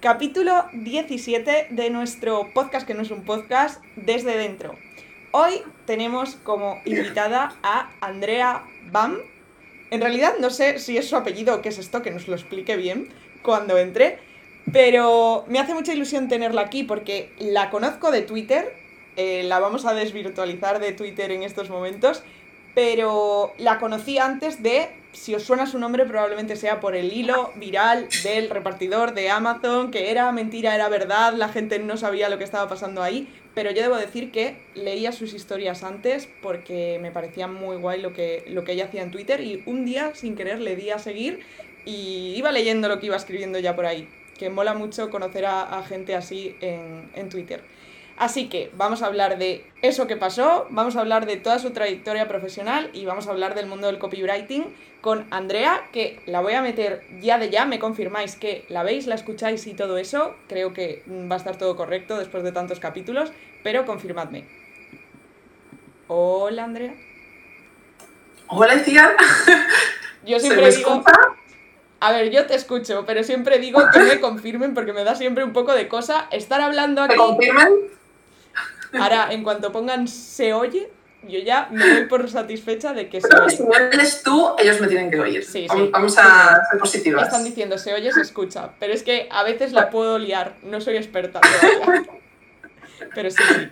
capítulo 17 de nuestro podcast, que no es un podcast, desde dentro. Hoy tenemos como invitada a Andrea Bam. En realidad no sé si es su apellido o qué es esto, que nos lo explique bien cuando entre, pero me hace mucha ilusión tenerla aquí porque la conozco de Twitter, eh, la vamos a desvirtualizar de Twitter en estos momentos, pero la conocí antes de, si os suena su nombre, probablemente sea por el hilo viral del repartidor de Amazon, que era mentira, era verdad, la gente no sabía lo que estaba pasando ahí, pero yo debo decir que leía sus historias antes porque me parecía muy guay lo que, lo que ella hacía en Twitter y un día, sin querer, le di a seguir y iba leyendo lo que iba escribiendo ya por ahí, que mola mucho conocer a, gente así en, en Twitter. Así que vamos a hablar de eso que pasó, vamos a hablar de toda su trayectoria profesional y vamos a hablar del mundo del copywriting con Andrea, que la voy a meter ya de ya, me confirmáis que la veis, la escucháis y todo eso, creo que va a estar todo correcto después de tantos capítulos, pero confirmadme. Hola Andrea. Hola Cian. Yo siempre digo... A ver, yo te escucho, pero siempre digo que me confirmen porque me da siempre un poco de cosa estar hablando aquí. ¿Me confirmen? Ahora, en cuanto pongan se oye, yo ya me doy por satisfecha de que se oye. si no eres tú, ellos me tienen que oír. Sí, sí. Vamos a ser positivas. Están diciendo se oye, se escucha. Pero es que a veces la puedo liar. No soy experta todavía. Pero sí, sí.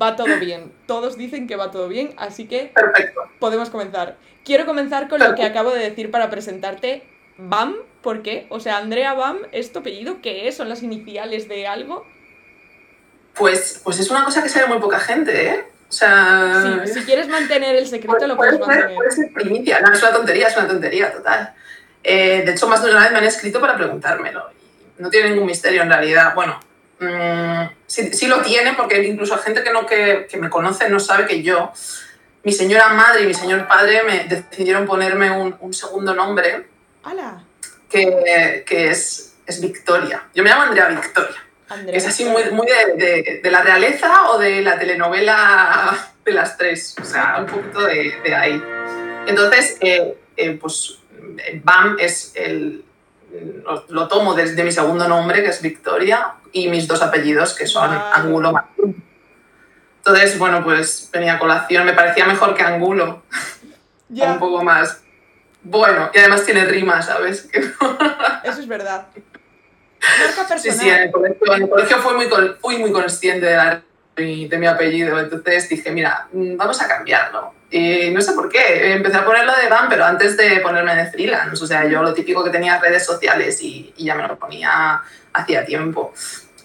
Va todo bien. Todos dicen que va todo bien, así que Perfecto. podemos comenzar. Quiero comenzar con lo que acabo de decir para presentarte. BAM, ¿por qué? O sea, Andrea BAM, ¿es tu apellido? ¿Qué es? ¿Son las iniciales de algo? Pues, pues es una cosa que sabe muy poca gente, ¿eh? O sea. Sí, si quieres mantener el secreto, puede, lo puedes puede ser, mantener. puede ser primicia. No, es una tontería, es una tontería total. Eh, de hecho, más de una vez me han escrito para preguntármelo. Y no tiene ningún misterio en realidad. Bueno, mm, sí, sí lo tiene porque incluso gente que, no, que, que me conoce no sabe que yo, mi señora madre y mi señor padre me decidieron ponerme un, un segundo nombre ¡Hala! que, que es, es Victoria. Yo me llamo Andrea Victoria. Andrea. es así muy, muy de, de- de la realeza o de la telenovela de las tres, o sea, un poquito de, de ahí. Entonces, eh, eh, pues BAM es el... Lo, lo tomo desde mi segundo nombre, que es Victoria, y mis dos apellidos, que son. Angulo Martín. Entonces, bueno, pues venía a colación, me parecía mejor que Angulo, un poco más bueno, y además tiene rima, ¿sabes? Eso es verdad. Marca Sí, personal. sí, en el colegio, en el colegio fui, muy, fui muy consciente de, la- de mi- apellido, entonces dije, mira, mm, vamos a cambiarlo. Y no sé por qué, empecé a ponerlo de BAM, pero antes de ponerme de freelance, o sea, yo lo típico que tenía redes sociales y, y ya me lo ponía hacía tiempo.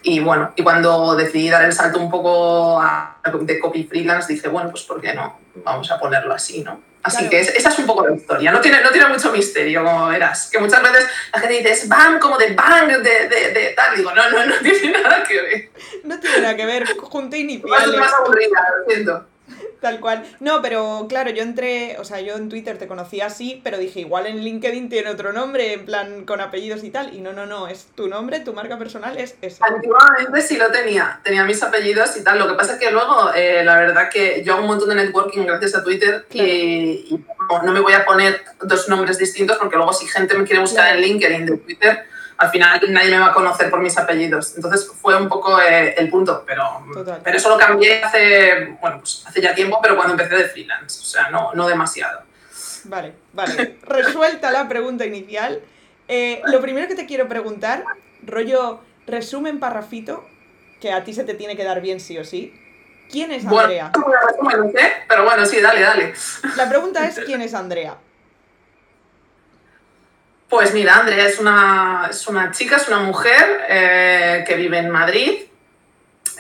Y bueno, y cuando decidí dar el salto un poco a- de copy freelance, dije, bueno, pues ¿por qué no? Vamos a ponerlo así, ¿no? Así Claro. que es- esa es un poco la historia. No tiene, no tiene mucho misterio, como verás. Que muchas veces la gente dice, es BAM como de bang, de, de, de tal. Digo, no, no, no tiene nada que ver. No tiene nada que ver, junta Más, iniciales. más aburrida, lo siento. Tal cual. No, pero claro, yo entré, o sea, yo en Twitter te conocí así, pero dije, igual en LinkedIn tiene otro nombre, en plan con apellidos y tal. Y no, no, no, es tu nombre, tu marca personal es esa. Antiguamente sí lo tenía, tenía mis apellidos y tal. Lo que pasa es que luego, eh, la verdad que yo hago un montón de networking gracias a Twitter Claro. y, y no, no me voy a poner dos nombres distintos porque luego si gente me quiere buscar en LinkedIn de Twitter, al final nadie me va a conocer por mis apellidos. Entonces fue un poco eh, el punto, pero, Total. pero eso lo cambié hace, bueno, pues hace ya tiempo, pero cuando empecé de freelance, o sea, no, no demasiado. Vale, vale. Resuelta la pregunta inicial. Eh, lo primero que te quiero preguntar, rollo resumen parrafito, que a ti se te tiene que dar bien sí o sí. ¿Quién es Andrea? bueno, pero bueno, sí, dale, dale. La pregunta es ¿quién es Andrea? Pues mira, Andrea es una, es una chica, es una mujer eh, que vive en Madrid.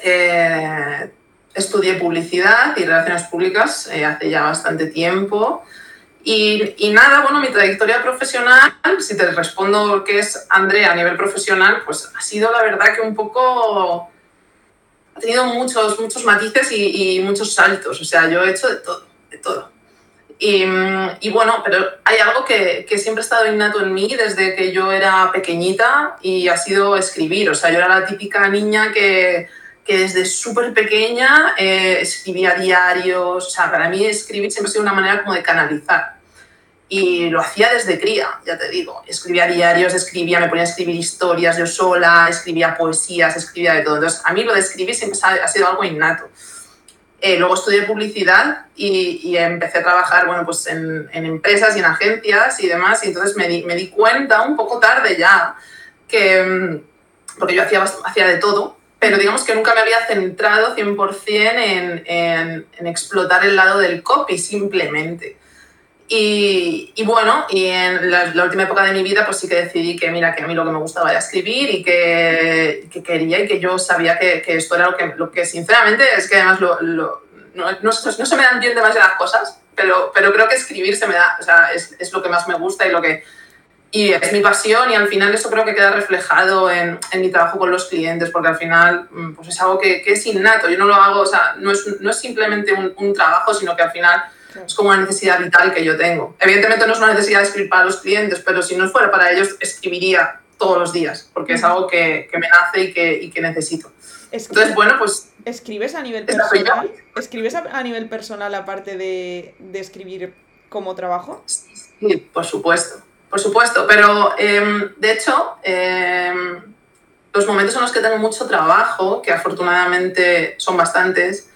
Eh, estudié publicidad y relaciones públicas eh, hace ya bastante tiempo. Y, y nada, bueno, mi trayectoria profesional, si te respondo qué es Andrea a nivel profesional, pues ha sido la verdad que un poco... Ha tenido muchos, muchos matices y, y muchos saltos. O sea, yo he hecho de todo, de todo. Y, y bueno, pero hay algo que, que siempre ha estado innato en mí desde que yo era pequeñita y ha sido escribir. O sea, yo era la típica niña que, que desde súper pequeña eh, escribía diarios. O sea, para mí escribir siempre ha sido una manera como de canalizar. y lo hacía desde cría, ya te digo. Escribía diarios, escribía, me ponía a escribir historias yo sola, escribía poesías, escribía de todo. Entonces, a mí lo de escribir siempre ha sido algo innato. Eh, luego estudié publicidad y, empecé a trabajar bueno, pues en, empresas y en agencias y demás. Y entonces me di, me di cuenta un poco tarde ya que, mm, porque yo hacía, hacía de todo, pero digamos que nunca me había centrado 100% en, en, en explotar el lado del copy simplemente. Y, y, bueno, y en la, última época de mi vida pues sí que decidí que mira, que a mí lo que me gustaba era escribir y que, que quería y que yo sabía que, que, esto era lo que, lo que sinceramente es que además lo, lo, no, no, no, se me dan bien demasiadas cosas, pero, pero creo que escribir se me da, o sea, es, es, lo que más me gusta y lo que... Y es mi pasión y al final eso creo que queda reflejado en, en mi trabajo con los clientes, porque al final mm, pues es algo que, que, es innato, yo no lo hago, o sea, no es, no es simplemente un, un trabajo, sino que al final es como una necesidad vital que yo tengo. Evidentemente no es una necesidad de escribir para los clientes, pero si no fuera para ellos, escribiría todos los días, porque es algo que, que me nace y que, y que necesito. Entonces, bueno, pues... ¿Escribes a nivel personal? ¿Escribes a nivel personal aparte de, de escribir como trabajo? Sí, por supuesto, por supuesto, pero eh, de hecho... Eh, los momentos en los que tengo mucho trabajo, que afortunadamente son bastantes,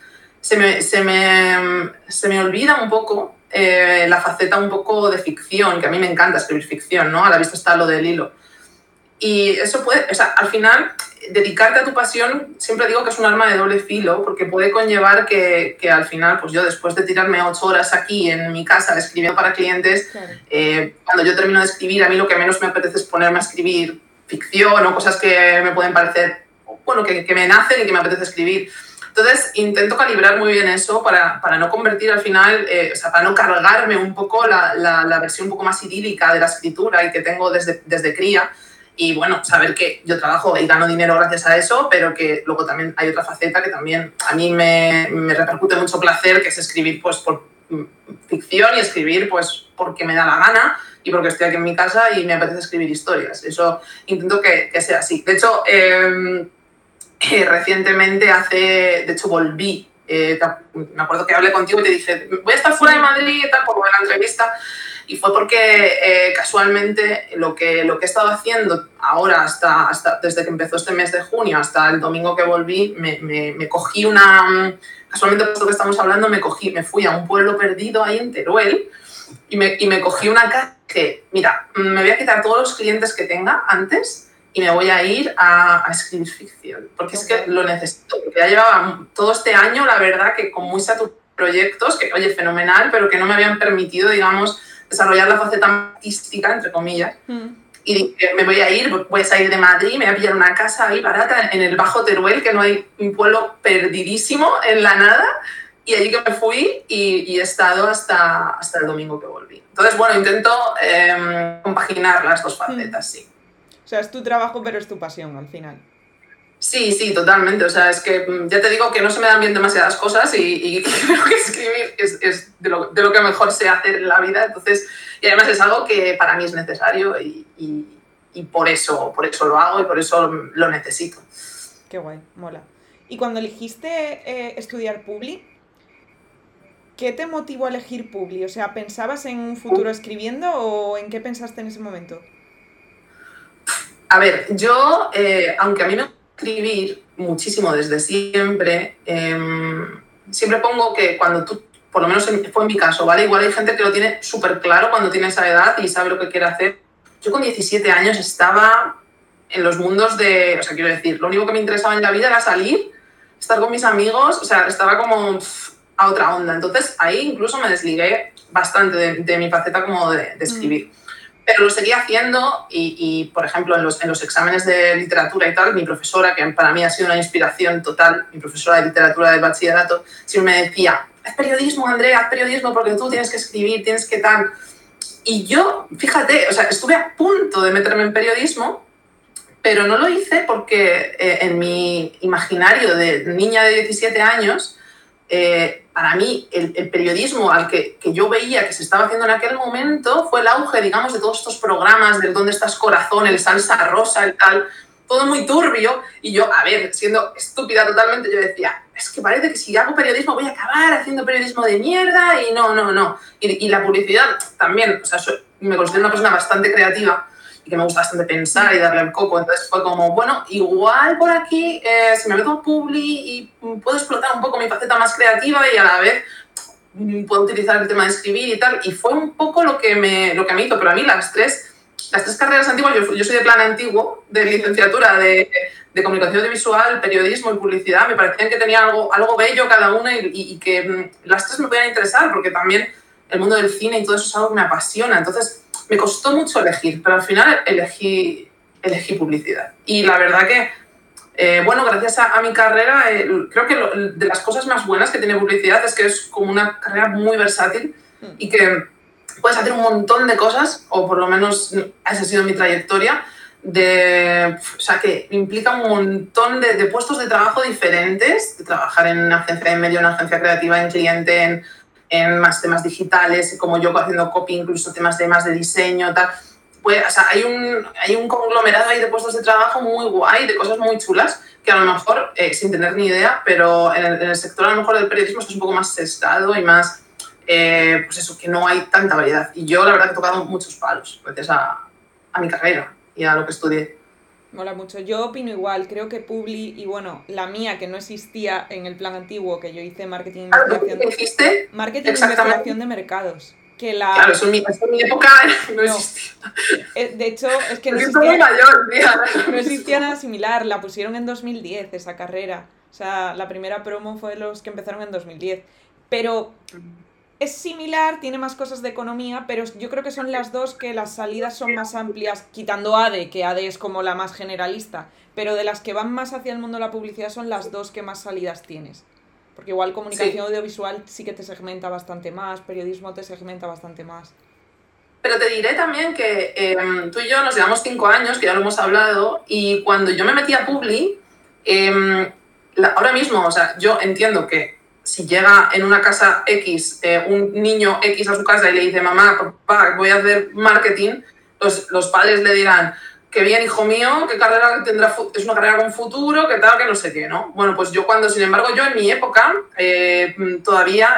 se me, se me, se me olvida un poco eh, la faceta un poco de ficción, que a mí me encanta escribir ficción, ¿no? A la vista está lo del hilo. Y eso puede, o sea, al final, dedicarte a tu pasión, siempre digo que es un arma de doble filo, porque puede conllevar que, que al final, pues yo después de tirarme ocho horas aquí en mi casa escribiendo para clientes, claro. eh, cuando yo termino de escribir, a mí lo que menos me apetece es ponerme a escribir ficción o cosas que me pueden parecer, bueno, que, que me nacen y que me apetece escribir. Entonces, intento calibrar muy bien eso para, para no convertir al final, eh, o sea, para no cargarme un poco la, la, la, versión un poco más idílica de la escritura y que tengo desde, desde cría. Y bueno, saber que yo trabajo y gano dinero gracias a eso, pero que luego también hay otra faceta que también a mí me, me repercute mucho placer, que es escribir pues por mm, ficción y escribir pues porque me da la gana y porque estoy aquí en mi casa y me apetece escribir historias. Eso intento que, que sea así. De hecho, eh, eh, recientemente hace, de hecho volví, eh, me acuerdo que hablé contigo y te dije, voy a estar fuera de Madrid y tal, por una entrevista, y fue porque eh, casualmente lo que, lo que he estado haciendo ahora, hasta, hasta, desde que empezó este mes de junio hasta el domingo que volví, me, me, me cogí una, casualmente por esto que estamos hablando, me, cogí, me fui a un pueblo perdido ahí en Teruel, y me, y me cogí una casa que, mira, me voy a quitar todos los clientes que tenga antes y me voy a ir a, a escribir ficción, porque okay. es que lo necesito, porque ya llevaba todo este año, la verdad, que con muy saturados proyectos, que oye, fenomenal, pero que no me habían permitido, digamos, desarrollar la faceta artística, entre comillas. Mm. Y me voy a ir, voy a salir de Madrid, me voy a pillar una casa ahí barata en el Bajo Teruel, que no hay un pueblo perdidísimo en la nada, y allí que me fui y, y he estado hasta, hasta el domingo que volví. Entonces, bueno, intento eh, compaginar las dos facetas, mm. sí. O sea, es tu trabajo, pero es tu pasión al final. Sí, sí, totalmente. O sea, es que mm, ya te digo que no se me dan bien demasiadas cosas y, y creo que escribir es, es de, lo, de, lo, que mejor sé hacer en la vida. Entonces, y además es algo que para mí es necesario y, y, y por, eso, por eso lo hago y por eso lo necesito. Qué guay, mola. Y cuando elegiste eh, estudiar Publi, ¿qué te motivó a elegir Publi? O sea, ¿pensabas en un futuro escribiendo o en qué pensaste en ese momento? A ver, yo, eh, aunque a mí me escribir muchísimo desde siempre, eh, siempre pongo que cuando tú, por lo menos fue en mi caso, ¿vale? Igual hay gente que lo tiene súper claro cuando tiene esa edad y sabe lo que quiere hacer. Yo con 17 años estaba en los mundos de, o sea, quiero decir, lo único que me interesaba en la vida era salir, estar con mis amigos, o sea, estaba como pff, a otra onda. Entonces ahí incluso me desligué bastante de, de mi faceta como de, de escribir. Mm pero lo seguía haciendo y, y por ejemplo, en los, en los, exámenes de literatura y tal, mi profesora, que para mí ha sido una inspiración total, mi profesora de literatura del bachillerato, siempre me decía, haz periodismo, Andrea, haz periodismo porque tú tienes que escribir, tienes que tal. Y yo, fíjate, o sea, estuve a punto de meterme en periodismo, pero no lo hice porque eh, en mi imaginario de niña de 17 años, eh, para mí el, el, periodismo al que, que, yo veía que se estaba haciendo en aquel momento fue el auge, digamos, de todos estos programas del Dónde estás corazón, el salsa rosa, el tal, todo muy turbio. Y yo, a ver, siendo estúpida totalmente, yo decía, es que parece que si hago periodismo voy a acabar haciendo periodismo de mierda y no, no, no. Y, la publicidad también, o sea, me considero una persona bastante creativa y que me gusta bastante pensar y darle el coco. Entonces fue como, bueno, igual por aquí, eh, si me meto Publi y puedo explotar un poco mi faceta más creativa y a la vez puedo utilizar el tema de escribir y tal. Y fue un poco lo que me, lo que me hizo. Pero a mí las tres, las tres carreras antiguas, yo, yo soy de plan antiguo, de licenciatura de, de comunicación audiovisual, periodismo y publicidad, me parecían que tenía algo, algo bello cada una y, y, que mm, las tres me podían interesar porque también el mundo del cine y todo eso es algo que me apasiona. Entonces, me costó mucho elegir, pero al final elegí, elegí publicidad. Y la verdad que, eh, bueno, gracias a, mi carrera, eh, creo que de las cosas más buenas que tiene publicidad es que es como una carrera muy versátil mm. y que puedes hacer un montón de cosas, o por lo menos esa ha sido mi trayectoria, de, o sea, que implica un montón de, de, puestos de trabajo diferentes, de trabajar en una agencia de medio, en una agencia creativa, en cliente, en en más temas digitales, como yo haciendo copy, incluso temas de más de diseño, tal. Pues, o sea, hay un, hay un conglomerado ahí de puestos de trabajo muy guay, de cosas muy chulas, que a lo mejor, eh, sin tener ni idea, pero en el, sector a lo mejor del periodismo es un poco más sesgado y más, eh, pues eso, que no hay tanta variedad. Y yo la verdad he tocado muchos palos gracias a, a mi carrera y a lo que estudié. Mola mucho. Yo opino igual. Creo que Publi, y bueno, la mía que no existía en el plan antiguo, que yo hice marketing y investigación. De, marketing e investigación de mercados. Que la... Claro, eso en, mi, mi época no, existía. Eh, de hecho, es que no existía, mayor, no existía nada similar. La pusieron en 2010, esa carrera. O sea, la primera promo fue de los que empezaron en 2010. Pero es similar, tiene más cosas de economía, pero yo creo que son las dos que las salidas son más amplias, quitando ADE, que ADE es como la más generalista, pero de las que van más hacia el mundo de la publicidad son las dos que más salidas tienes. Porque igual comunicación audiovisual sí que te segmenta bastante más, periodismo te segmenta bastante más. Pero te diré también que em, tú y yo nos llevamos cinco años, que ya lo hemos hablado, y cuando yo me metí a Publi, em, ahora mismo, o sea, yo entiendo que si llega en una casa X un niño X a su casa y le dice, mamá, papá, voy a hacer marketing, los, los padres le dirán, qué bien, hijo mío, qué carrera tendrá, es una carrera con futuro, qué tal, que no sé qué, ¿no? Bueno, pues yo cuando, sin embargo, yo en mi época, eh, todavía,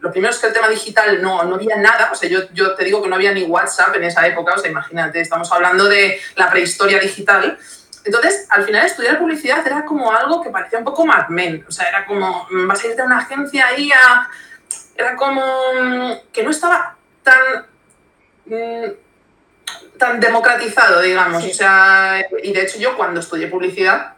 lo primero es que el tema digital no, no había nada, o sea, yo, yo te digo que no había ni WhatsApp en esa época, o sea, imagínate, estamos hablando de la prehistoria digital, entonces, al final, estudiar publicidad era como algo que parecía un poco Mad Men. O sea, era como, mm, vas a irte a una agencia ahí a... Era como mm, que no estaba tan... Mm, tan democratizado, digamos. O sea, y de hecho yo cuando estudié publicidad,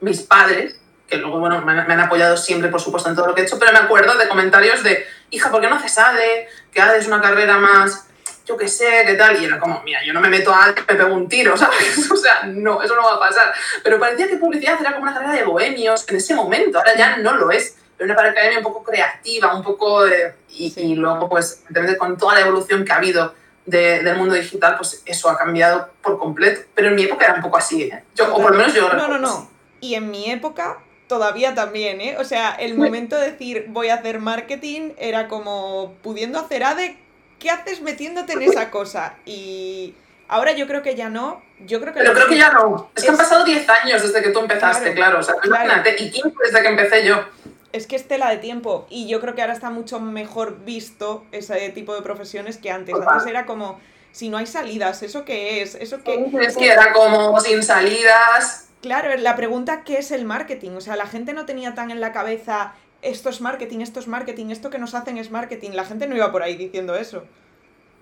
mis padres, que luego, bueno, me han, me han, apoyado siempre, por supuesto, en todo lo que he hecho, pero me acuerdo de comentarios de, hija, ¿por qué no haces ADE? Que ADE es una carrera más yo qué sé, qué tal. Y era como, mira, yo no me meto a me pego un tiro, ¿sabes? O sea, no, eso no va a pasar. Pero parecía que publicidad era como una carrera de bohemios en ese momento, ahora ya no lo es. Era una academia un poco creativa, un poco. y, luego, pues, con toda la evolución que ha habido del mundo digital, pues eso ha cambiado por completo. Pero en mi época era un poco así, ¿eh? Yo, o por lo menos yo. No, no, no. Y en mi época todavía también, ¿eh? O sea, el momento de decir voy a hacer marketing era como pudiendo hacer ADE ¿qué haces metiéndote en esa cosa? Y ahora yo creo que ya no. Yo creo que Pero creo que ya no. Es, que han pasado 10 años desde que tú empezaste, claro. O sea, imagínate, y 15 desde que empecé yo. Es que es tela de tiempo. Y yo creo que ahora está mucho mejor visto ese tipo de profesiones que antes. Antes era como, si no hay salidas, ¿eso qué es? ¿Eso qué? Es que era como sin salidas. Claro, la pregunta, ¿qué es el marketing? O sea, la gente no tenía tan en la cabeza esto es marketing, esto es marketing, esto que nos hacen es marketing. La gente no iba por ahí diciendo eso.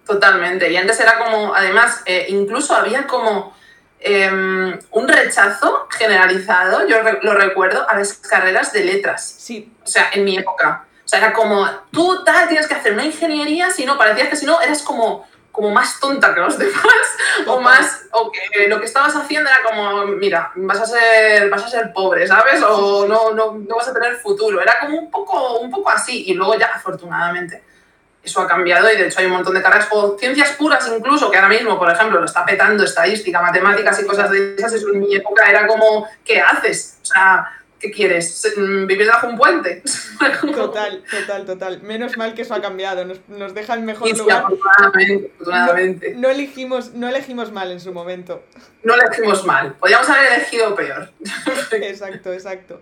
Totalmente. Y antes era como, además, eh, incluso había como em, un rechazo generalizado, yo lo recuerdo, a las carreras de letras. Sí. O sea, en mi época. O sea, era como, tú tal, tienes que hacer una ingeniería, si no, parecía que si no, eras como como más tonta que los demás o más o que lo que estabas haciendo era como mira vas a ser vas a ser pobre sabes o no, no, no vas a tener futuro era como un poco un poco así y luego ya afortunadamente eso ha cambiado y de hecho hay un montón de carreras o ciencias puras incluso que ahora mismo por ejemplo lo está petando estadística matemáticas y cosas de esas eso en mi época era como qué haces o sea ¿qué quieres? Mm, ¿Vivir bajo un puente? Total, total, total. Menos mal que eso ha cambiado, nos, nos deja en mejor lugar. afortunadamente, No, elegimos, no elegimos mal en su momento. No elegimos mal, podríamos haber elegido peor. Exacto, exacto.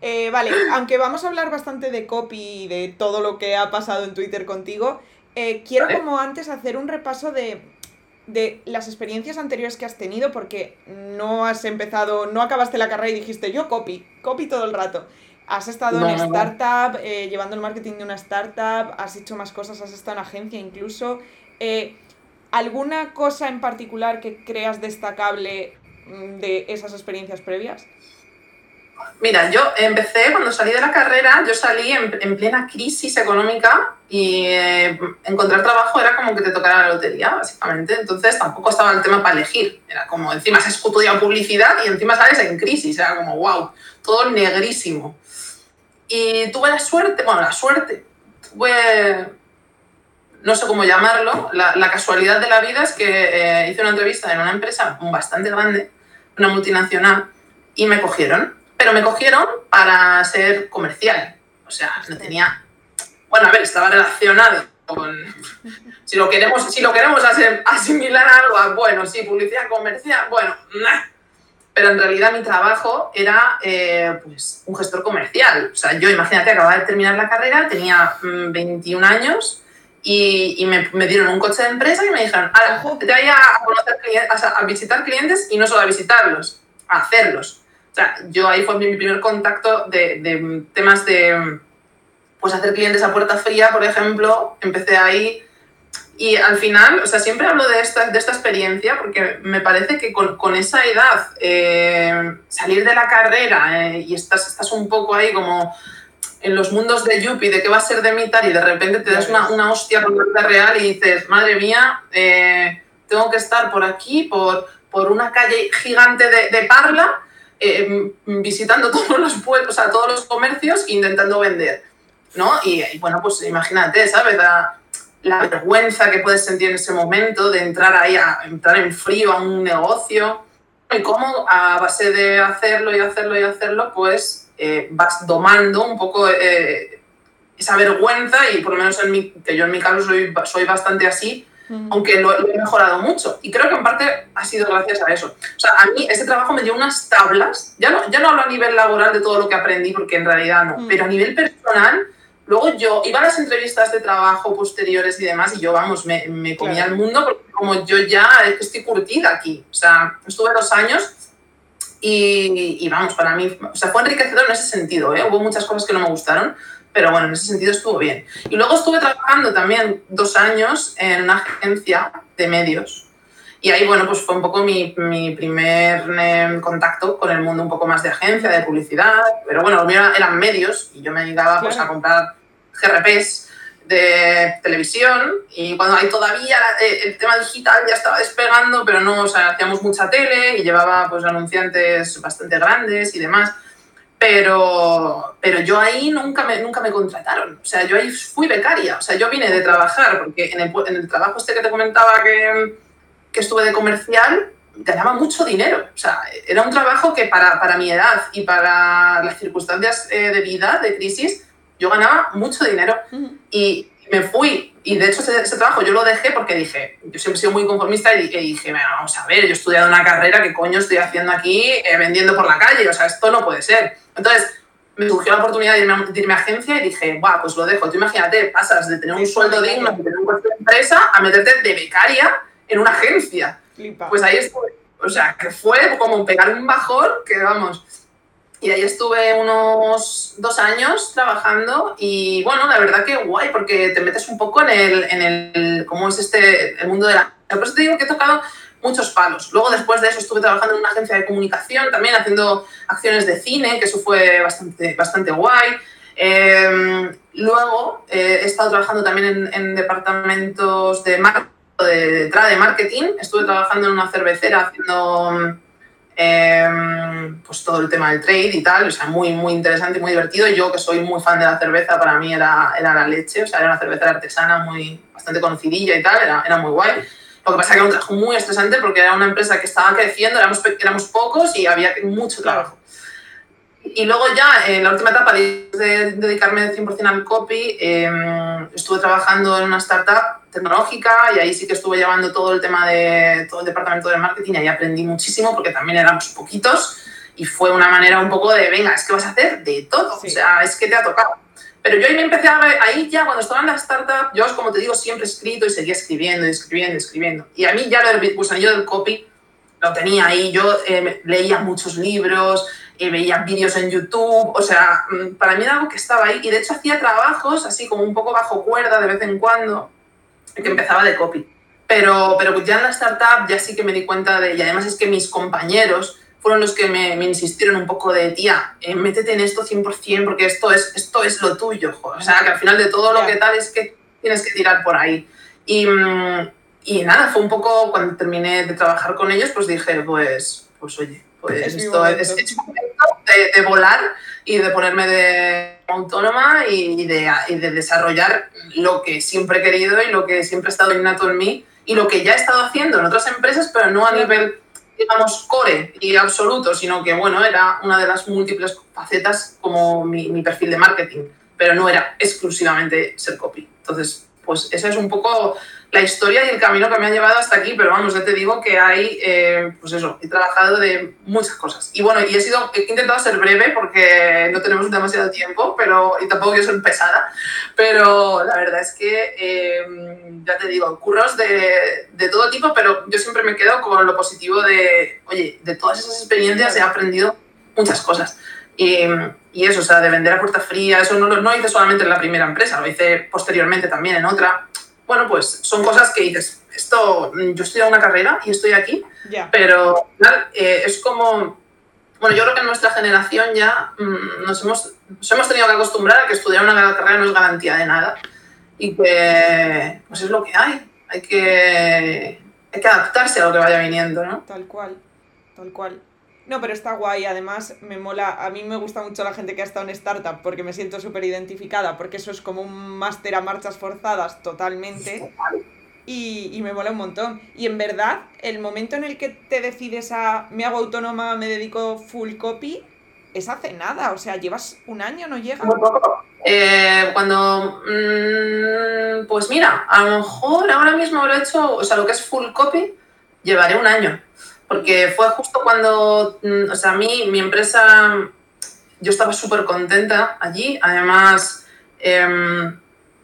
Eh, vale, aunque vamos a hablar bastante de copy y de todo lo que ha pasado en Twitter contigo, eh, quiero como antes hacer un repaso de, de las experiencias anteriores que has tenido, porque no has empezado, no acabaste la carrera y dijiste yo copy, copy todo el rato. Has estado en startup, eh, llevando el marketing de una startup, has hecho más cosas, has estado en agencia incluso. ¿Alguna cosa en particular que creas destacable mm, de esas experiencias previas? Mira, yo empecé cuando salí de la carrera, yo salí en, plena crisis económica y eh, encontrar trabajo era como que te tocara la lotería, básicamente. Entonces tampoco estaba el tema para elegir. Era como, encima has estudiado publicidad y encima sales en crisis. Era como, wow, todo negrísimo. Y tuve la suerte, bueno, la suerte, tuve, no sé cómo llamarlo, la, casualidad de la vida es que eh, hice una entrevista en una empresa bastante grande, una multinacional, y me cogieron pero me cogieron para ser comercial. O sea, no tenía... Bueno, a ver, estaba relacionado con... Si lo queremos, si lo queremos asimilar a algo, bueno, sí, publicidad comercial, bueno, pero en realidad mi trabajo era eh, pues, un gestor comercial. O sea, yo imagínate, acababa de terminar la carrera, tenía 21 mm, años y, me, dieron un coche de empresa y me dijeron, te voy a, conocer, a, a visitar clientes y no solo a visitarlos, a hacerlos yo ahí fue mi primer contacto de, temas de pues hacer clientes a puerta fría, por ejemplo, empecé ahí. Y al final, o sea, siempre hablo de esta, de esta experiencia porque me parece que con, esa edad, eh, salir de la carrera eh, y estás, estás un poco ahí como en los mundos de Yuppie, de qué va a ser de mí tal, y de repente te das una, una hostia con la real y dices, madre mía, eh, tengo que estar por aquí, por, por una calle gigante de, de Parla, eh, visitando todos los pueblos, o sea, todos los comercios intentando vender, ¿no? Y, bueno, pues imagínate, ¿sabes? La, vergüenza que puedes sentir en ese momento de entrar ahí, a entrar en frío a un negocio y cómo a base de hacerlo y hacerlo y hacerlo, pues eh, vas domando un poco eh, esa vergüenza y por lo menos en mi, que yo en mi caso soy, soy bastante así, aunque lo, he mejorado mucho. Y creo que en parte ha sido gracias a eso. O sea, a mí ese trabajo me dio unas tablas, ya no, ya no hablo a nivel laboral de todo lo que aprendí, porque en realidad no, pero a nivel personal, luego yo iba a las entrevistas de trabajo posteriores y demás, y yo, vamos, me, me comía el mundo, porque como yo ya estoy curtida aquí. O sea, estuve dos años y, y, vamos, para mí, o sea, fue enriquecedor en ese sentido, ¿eh? Hubo muchas cosas que no me gustaron, pero bueno, en ese sentido estuvo bien. Y luego estuve trabajando también dos años en una agencia de medios. Y ahí, bueno, pues fue un poco mi, mi primer em, contacto con el mundo un poco más de agencia, de publicidad. Pero bueno, lo mío eran medios y yo me dedicaba pues, a comprar GRPs de televisión y cuando ahí todavía eh, el tema digital ya estaba despegando, pero no, o sea, hacíamos mucha tele y llevaba pues anunciantes bastante grandes y demás pero, pero yo ahí nunca me, nunca me contrataron. O sea, yo ahí fui becaria. O sea, yo vine de trabajar, porque en el, en el trabajo este que te comentaba que, que, estuve de comercial, ganaba mucho dinero. O sea, era un trabajo que para, para mi edad y para las circunstancias eh, de vida, de crisis, yo ganaba mucho dinero. Y me fui. Y de hecho ese, trabajo yo lo dejé porque dije, yo siempre he sido muy conformista y, dije, vamos a ver, yo he estudiado una carrera, ¿qué coño estoy haciendo aquí eh, vendiendo por la calle? O sea, esto no puede ser. Entonces, me surgió la oportunidad de irme, a, agencia y dije, guau, pues lo dejo. Tú imagínate, pasas de tener un sueldo digno, de tener un puesto de empresa, a meterte de becaria en una agencia. Pues ahí estuve. O sea, que fue como pegar un bajón que, vamos, y ahí estuve unos dos años trabajando y bueno, la verdad que guay porque te metes un poco en el, en el cómo es este, el mundo de la... Por eso te digo que he tocado muchos palos. Luego después de eso estuve trabajando en una agencia de comunicación, también haciendo acciones de cine, que eso fue bastante, bastante guay. Em, luego eh, he estado trabajando también en, departamentos de, de, de marketing. Estuve trabajando en una cervecera haciendo Em, pues todo el tema del trade y tal, o sea, muy, muy interesante y muy divertido. Yo que soy muy fan de la cerveza, para mí era, era la leche, o sea, era una cerveza artesana muy, bastante conocidilla y tal, era, era muy guay. Lo que pasa es que era un trabajo muy estresante porque era una empresa que estaba creciendo, éramos, éramos pocos y había mucho trabajo. Y luego ya, en la última etapa de, dedicarme 100% al copy, em, estuve trabajando en una startup tecnológica y ahí sí que estuve llevando todo el tema de todo el departamento de marketing y ahí aprendí muchísimo porque también éramos poquitos y fue una manera un poco de, venga, es que vas a hacer de todo, o sea, es que te ha tocado. Pero yo ahí me empecé a ver, ahí ya cuando estaba en la startup, yo como te digo, siempre he escrito y seguía escribiendo, escribiendo, escribiendo. Y a mí ya lo del, pues, yo del copy lo tenía ahí, yo eh, leía muchos libros, eh, veía vídeos en YouTube, o sea, mm, para mí era algo que estaba ahí. Y de hecho hacía trabajos así como un poco bajo cuerda de vez en cuando, que empezaba de copy. Pero, pero ya en la startup ya sí que me di cuenta de, y además es que mis compañeros fueron los que me, me insistieron un poco de, tía, eh, métete en esto 100% porque esto es, esto es lo tuyo. O sea, que al final de todo lo que tal es que tienes que tirar por ahí. Y, mm, y nada, fue un poco cuando terminé de trabajar con ellos, pues dije, pues, pues oye, pues es esto es, es, momento de, de, volar y de ponerme de autónoma y de, y de, desarrollar lo que siempre he querido y lo que siempre ha estado innato en mí y lo que ya he estado haciendo en otras empresas, pero no a nivel digamos, core y absoluto, sino que, bueno, era una de las múltiples facetas como mi, mi, perfil de marketing, pero no era exclusivamente ser copy. Entonces, pues esa es un poco la historia y el camino que me ha llevado hasta aquí, pero vamos, ya te digo que hay, eh, pues eso, he trabajado de muchas cosas. Y bueno, y he, sido, he intentado ser breve porque no tenemos demasiado tiempo, pero, y tampoco quiero ser pesada, pero la verdad es que, eh, ya te digo, curros de, de, todo tipo, pero yo siempre me quedo con lo positivo de, oye, de todas esas experiencias he aprendido muchas cosas. Y, y eso, o sea, de vender a puerta fría, eso no lo no hice solamente en la primera empresa, lo hice posteriormente también en otra bueno, pues son cosas que dices, esto, yo estoy en una carrera y estoy aquí, yeah. pero eh, es como, bueno, yo creo que en nuestra generación ya mmm, nos, hemos, nos hemos tenido que acostumbrar a que estudiar una carrera no es garantía de nada y que pues es lo que hay, hay que, hay que adaptarse a lo que vaya viniendo, ¿no? Tal cual, tal cual. No, pero está guay. Además, me mola. A mí me gusta mucho la gente que ha estado en startup porque me siento súper identificada. Porque eso es como un máster a marchas forzadas totalmente. Y, y, me mola un montón. Y en verdad, el momento en el que te decides a me hago autónoma, me dedico full copy, es hace nada. O sea, llevas un año, ¿no llega? Eh, cuando. Mmm, pues mira, a lo mejor ahora mismo lo he hecho. O sea, lo que es full copy, llevaré un año porque fue justo cuando, mm, o sea, a mí, mi empresa, yo estaba súper contenta allí, además, eh,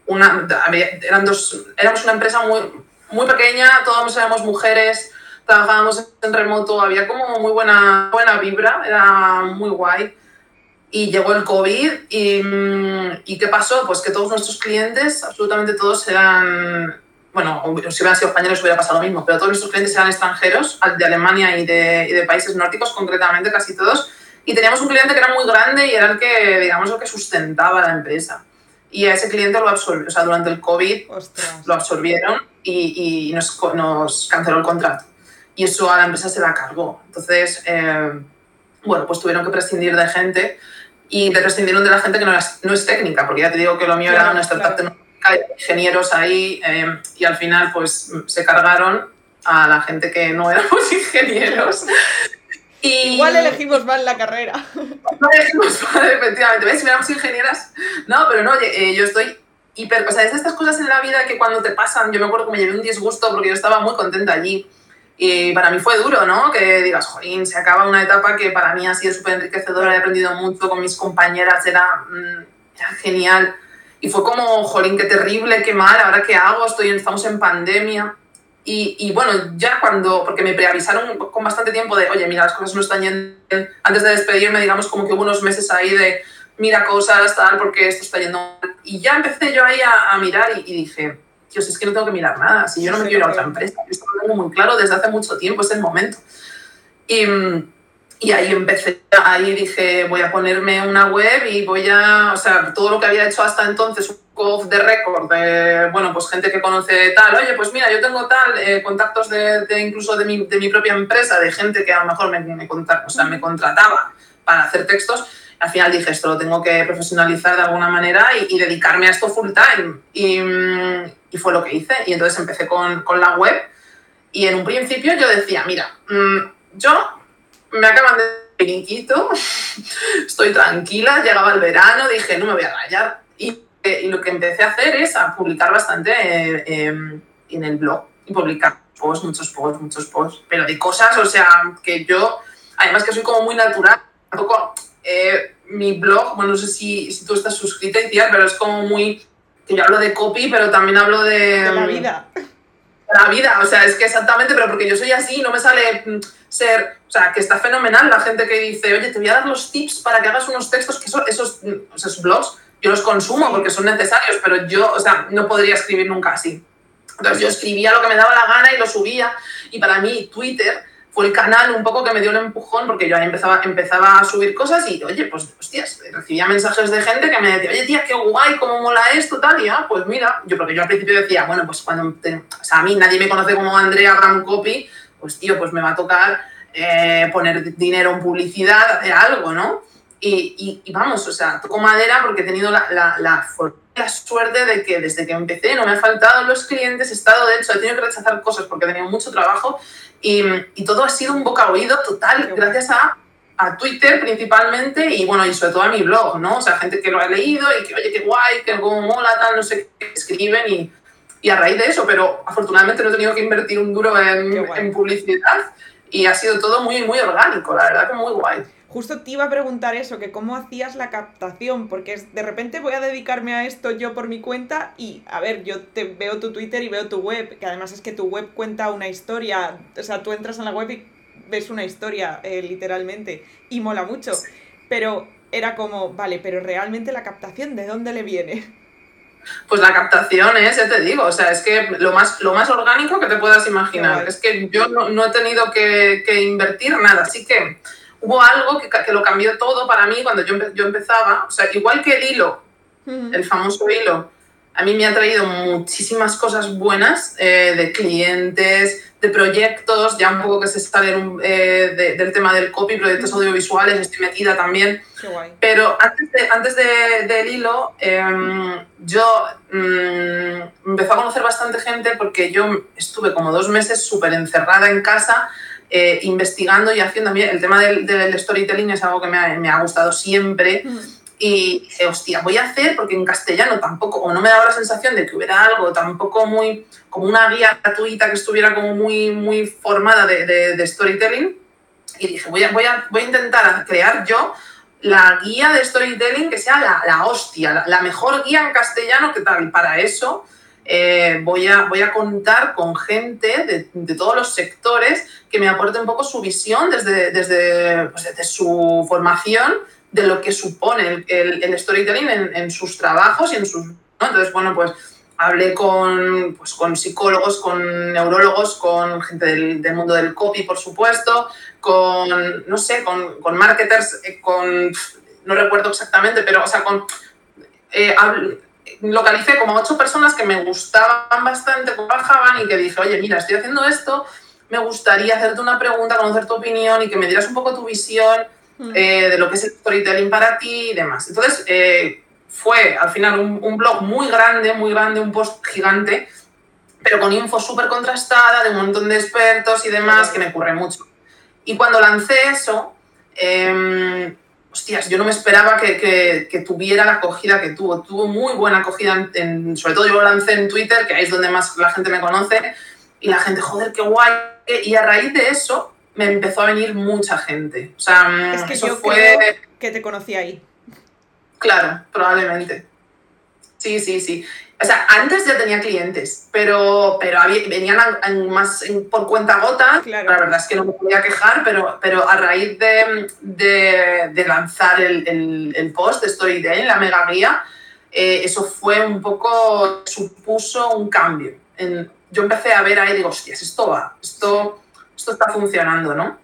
una, eran dos, éramos una empresa muy, muy pequeña, todos éramos mujeres, trabajábamos en remoto, había como muy buena, buena vibra, era muy guay. Y llegó el COVID y, mm, y ¿qué pasó? Pues que todos nuestros clientes, absolutamente todos eran bueno, si hubieran sido españoles hubiera pasado lo mismo, pero todos nuestros clientes eran extranjeros, de Alemania y de, y de, países nórdicos concretamente, casi todos, y teníamos un cliente que era muy grande y era el que, digamos, el que sustentaba la empresa. Y a ese cliente lo absorbió, o sea, durante el COVID Ostras. lo absorbieron y, y nos, nos, canceló el contrato. Y eso a la empresa se la cargó. Entonces, eh, bueno, pues tuvieron que prescindir de gente y te prescindieron de la gente que no, era, no es técnica, porque ya te digo que lo mío claro, era una startup claro ingenieros ahí eh, y al final pues se cargaron a la gente que no éramos ingenieros. Y... Igual elegimos mal la carrera. No elegimos mal, efectivamente. ¿Ves? Si éramos ingenieras. No, pero no, eh, yo estoy hiper. O sea, es de estas cosas en la vida que cuando te pasan, yo me acuerdo que me llevé un disgusto porque yo estaba muy contenta allí. Y para mí fue duro, ¿no? Que digas, jolín, se acaba una etapa que para mí ha sido súper enriquecedora, he aprendido mucho con mis compañeras, era, era genial y fue como, jolín, qué terrible, qué mal, ahora qué hago, Estoy, estamos en pandemia. Y, y, bueno, ya cuando, porque me preavisaron con bastante tiempo de, oye, mira, las cosas no están yendo bien. Antes de despedirme, digamos, como que hubo unos meses ahí de, mira cosas, tal, porque esto está yendo mal. Y ya empecé yo ahí a, a mirar y, y, dije, Dios, es que no tengo que mirar nada, si yo no me quiero ir a otra empresa. Esto lo tengo muy claro desde hace mucho tiempo, es el momento. Y, y ahí empecé, ahí dije, voy a ponerme una web y voy a, o sea, todo lo que había hecho hasta entonces, un poco de récord, de, bueno, pues gente que conoce tal, oye, pues mira, yo tengo tal, eh, contactos de, de, incluso de mi, de mi, propia empresa, de gente que a lo mejor me, me, o sea, me contrataba para hacer textos. Al final dije, esto lo tengo que profesionalizar de alguna manera y, y dedicarme a esto full time. Y, y, fue lo que hice. Y entonces empecé con, con la web. Y en un principio yo decía, mira, mmm, yo me acaban de finiquito, estoy tranquila, llegaba el verano, dije, no me voy a rayar. Y, eh, y, lo que empecé a hacer es a publicar bastante eh, eh, en el blog y publicar posts, muchos posts, muchos posts, pero de cosas, o sea, que yo, además que soy como muy natural, tampoco eh, mi blog, bueno, no sé si, si tú estás suscrita y tía, pero es como muy, que yo hablo de copy, pero también hablo de... De la vida. La vida, o sea, es que exactamente, pero porque yo soy así, no me sale mm, ser, o sea, que está fenomenal la gente que dice, oye, te voy a dar los tips para que hagas unos textos, que eso, esos, mm, esos blogs yo los consumo porque son necesarios, pero yo, o sea, no podría escribir nunca así. Entonces yo escribía lo que me daba la gana y lo subía, y para mí Twitter fue el canal un poco que me dio un empujón porque yo ahí empezaba, empezaba a subir cosas y, oye, pues, hostias, recibía mensajes de gente que me decía, oye, tía, qué guay, cómo mola esto, tal, y ah, pues mira, yo porque yo al principio decía, bueno, pues cuando, o sea, a mí nadie me conoce como Andrea Copy, pues tío, pues me va a tocar eh, poner dinero en publicidad, hacer algo, ¿no? Y, y, vamos, o sea, toco madera porque he tenido la, la, la, la, suerte de que desde que empecé no me han faltado los clientes, he estado, de hecho, he tenido que rechazar cosas porque he tenido mucho trabajo y, y todo ha sido un boca oído total gracias a, a, Twitter principalmente y bueno, y sobre todo a mi blog, ¿no? O sea, gente que lo ha leído y que, oye, qué guay, que cómo mola, tal, no sé qué, escriben y, y a raíz de eso, pero afortunadamente no he tenido que invertir un duro en, en publicidad y ha sido todo muy, muy orgánico, la verdad que muy guay. Justo te iba a preguntar eso, que cómo hacías la captación, porque de repente voy a dedicarme a esto yo por mi cuenta y, a ver, yo te veo tu Twitter y veo tu web, que además es que tu web cuenta una historia, o sea, tú entras en la web y ves una historia, eh, literalmente, y mola mucho, pero era como, vale, pero realmente la captación, ¿de dónde le viene? Pues la captación es, ya te digo, o sea, es que lo más, lo más orgánico que te puedas imaginar. Es que yo no, no he tenido que, que, invertir nada, así que hubo algo que, que, lo cambió todo para mí cuando yo, yo empezaba, o sea, igual que el hilo, el famoso hilo, a mí me ha traído muchísimas cosas buenas eh, de clientes, de proyectos, ya un poco que se sale eh, de, del tema del copy, proyectos audiovisuales, estoy metida también. Pero antes, de, antes de, del hilo, eh, yo mmm, empecé a conocer bastante gente porque yo estuve como dos meses súper encerrada en casa eh, investigando y haciendo. El tema del, del, storytelling es algo que me ha, me ha gustado siempre. Mm. Y dije, hostia, voy a hacer, porque en castellano tampoco, o no me daba la sensación de que hubiera algo tampoco muy, como una guía gratuita que estuviera como muy, muy formada de, de, de storytelling. Y dije, voy a, voy, a, voy a intentar crear yo la guía de storytelling que sea la, la hostia, la, la, mejor guía en castellano que tal. Y para eso eh, voy, a, voy a contar con gente de, de, todos los sectores que me aporte un poco su visión desde, desde, pues desde su formación de lo que supone el, el storytelling en, sus trabajos y en sus... Entonces, bueno, pues hablé con, pues, con psicólogos, con neurólogos, con gente del, del, mundo del copy, por supuesto, con, no sé, con, con marketers, eh, con, no recuerdo exactamente, pero, o sea, con... Eh, localicé como ocho personas que me gustaban bastante, que trabajaban y que dije, oye, mira, estoy haciendo esto, me gustaría hacerte una pregunta, conocer tu opinión y que me dieras un poco tu visión mm. eh, de lo que es el storytelling para ti y demás. Entonces, eh, fue al final un, un, blog muy grande, muy grande, un post gigante, pero con info súper contrastada de un montón de expertos y demás, que me ocurre mucho. Y cuando lancé eso, eh, hostias, yo no me esperaba que, que, que, tuviera la acogida que tuvo. Tuvo muy buena acogida, en, en, sobre todo yo lo lancé en Twitter, que ahí es donde más la gente me conoce, y la gente, joder, qué guay. Y a raíz de eso me empezó a venir mucha gente. O sea, es que eso yo fue... Creo que te conocí ahí. Claro, probablemente. Sí, sí, sí. O sea, antes ya tenía clientes, pero, pero había, venían a, a más en, por cuenta gota. Claro. La verdad es que no me podía quejar, pero, pero a raíz de, de, de lanzar el, el, el, post de Storytelling, la mega guía, eh, eso fue un poco, supuso un cambio. En, yo empecé a ver ahí y digo, hostias, esto va, esto, esto está funcionando, ¿no?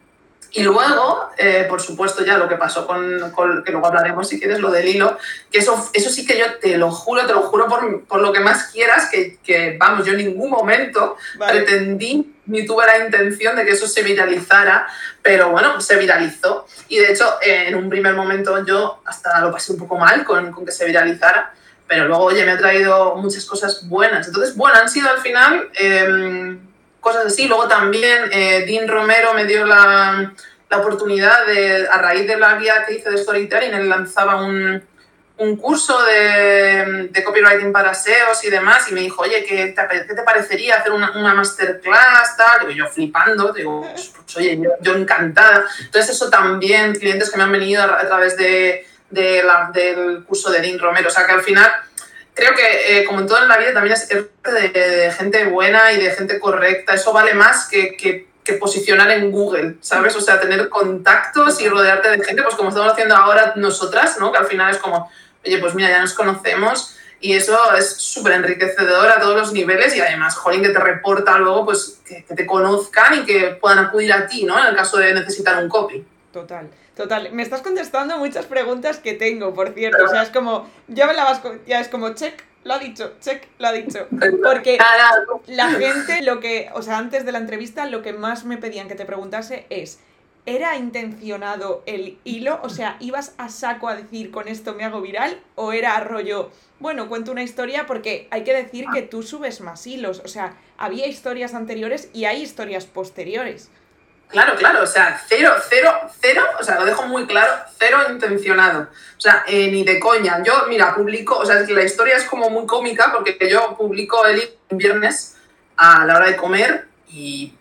Y luego, eh, por supuesto, ya lo que pasó con, con, que luego hablaremos si quieres, lo del hilo, que eso, eso sí que yo te lo juro, te lo juro por, por lo que más quieras, que, que, vamos, yo en ningún momento vale. pretendí ni tuve la intención de que eso se viralizara, pero bueno, se viralizó. Y de hecho, eh, en un primer momento yo hasta lo pasé un poco mal con, con que se viralizara, pero luego, oye, me ha traído muchas cosas buenas. Entonces, bueno, han sido al final... Eh, cosas así. Luego también eh, Dean Romero me dio la, la, oportunidad de, a raíz de la guía que hice de storytelling, él lanzaba un, un curso de, de, copywriting para SEOs y demás y me dijo, oye, ¿qué te, qué te parecería hacer una, una, masterclass? Tal? Yo flipando, digo, pues, oye, yo, yo, encantada. Entonces eso también, clientes que me han venido a, a través de, de la, del curso de Dean Romero, o sea que al final creo que eh, como en todo en la vida también es de, de, gente buena y de gente correcta, eso vale más que, que posicionar en Google, ¿sabes? O sea, tener contactos y rodearte de gente, pues como estamos haciendo ahora nosotras, ¿no? Que al final es como, oye, pues mira, ya nos conocemos y eso es súper enriquecedor a todos los niveles y además, jolín, que te reporta luego, pues que, que, te conozcan y que puedan acudir a ti, ¿no? En el caso de necesitar un copy. Total, total. Me estás contestando muchas preguntas que tengo, por cierto. O sea, es como, ya me la vas, ya es como, check, lo ha dicho, check, lo ha dicho. Porque la gente, lo que, o sea, antes de la entrevista, lo que más me pedían que te preguntase es, ¿era intencionado el hilo? O sea, ¿ibas a saco a decir con esto me hago viral? ¿O era rollo, bueno, cuento una historia porque hay que decir que tú subes más hilos? O sea, había historias anteriores y hay historias posteriores. Claro, claro, o sea, cero, cero, cero, o sea, lo dejo muy claro, cero intencionado. O sea, eh, ni de coña. Yo, mira, publico, o sea, es la historia es como muy cómica porque yo publico el viernes a la hora de comer y,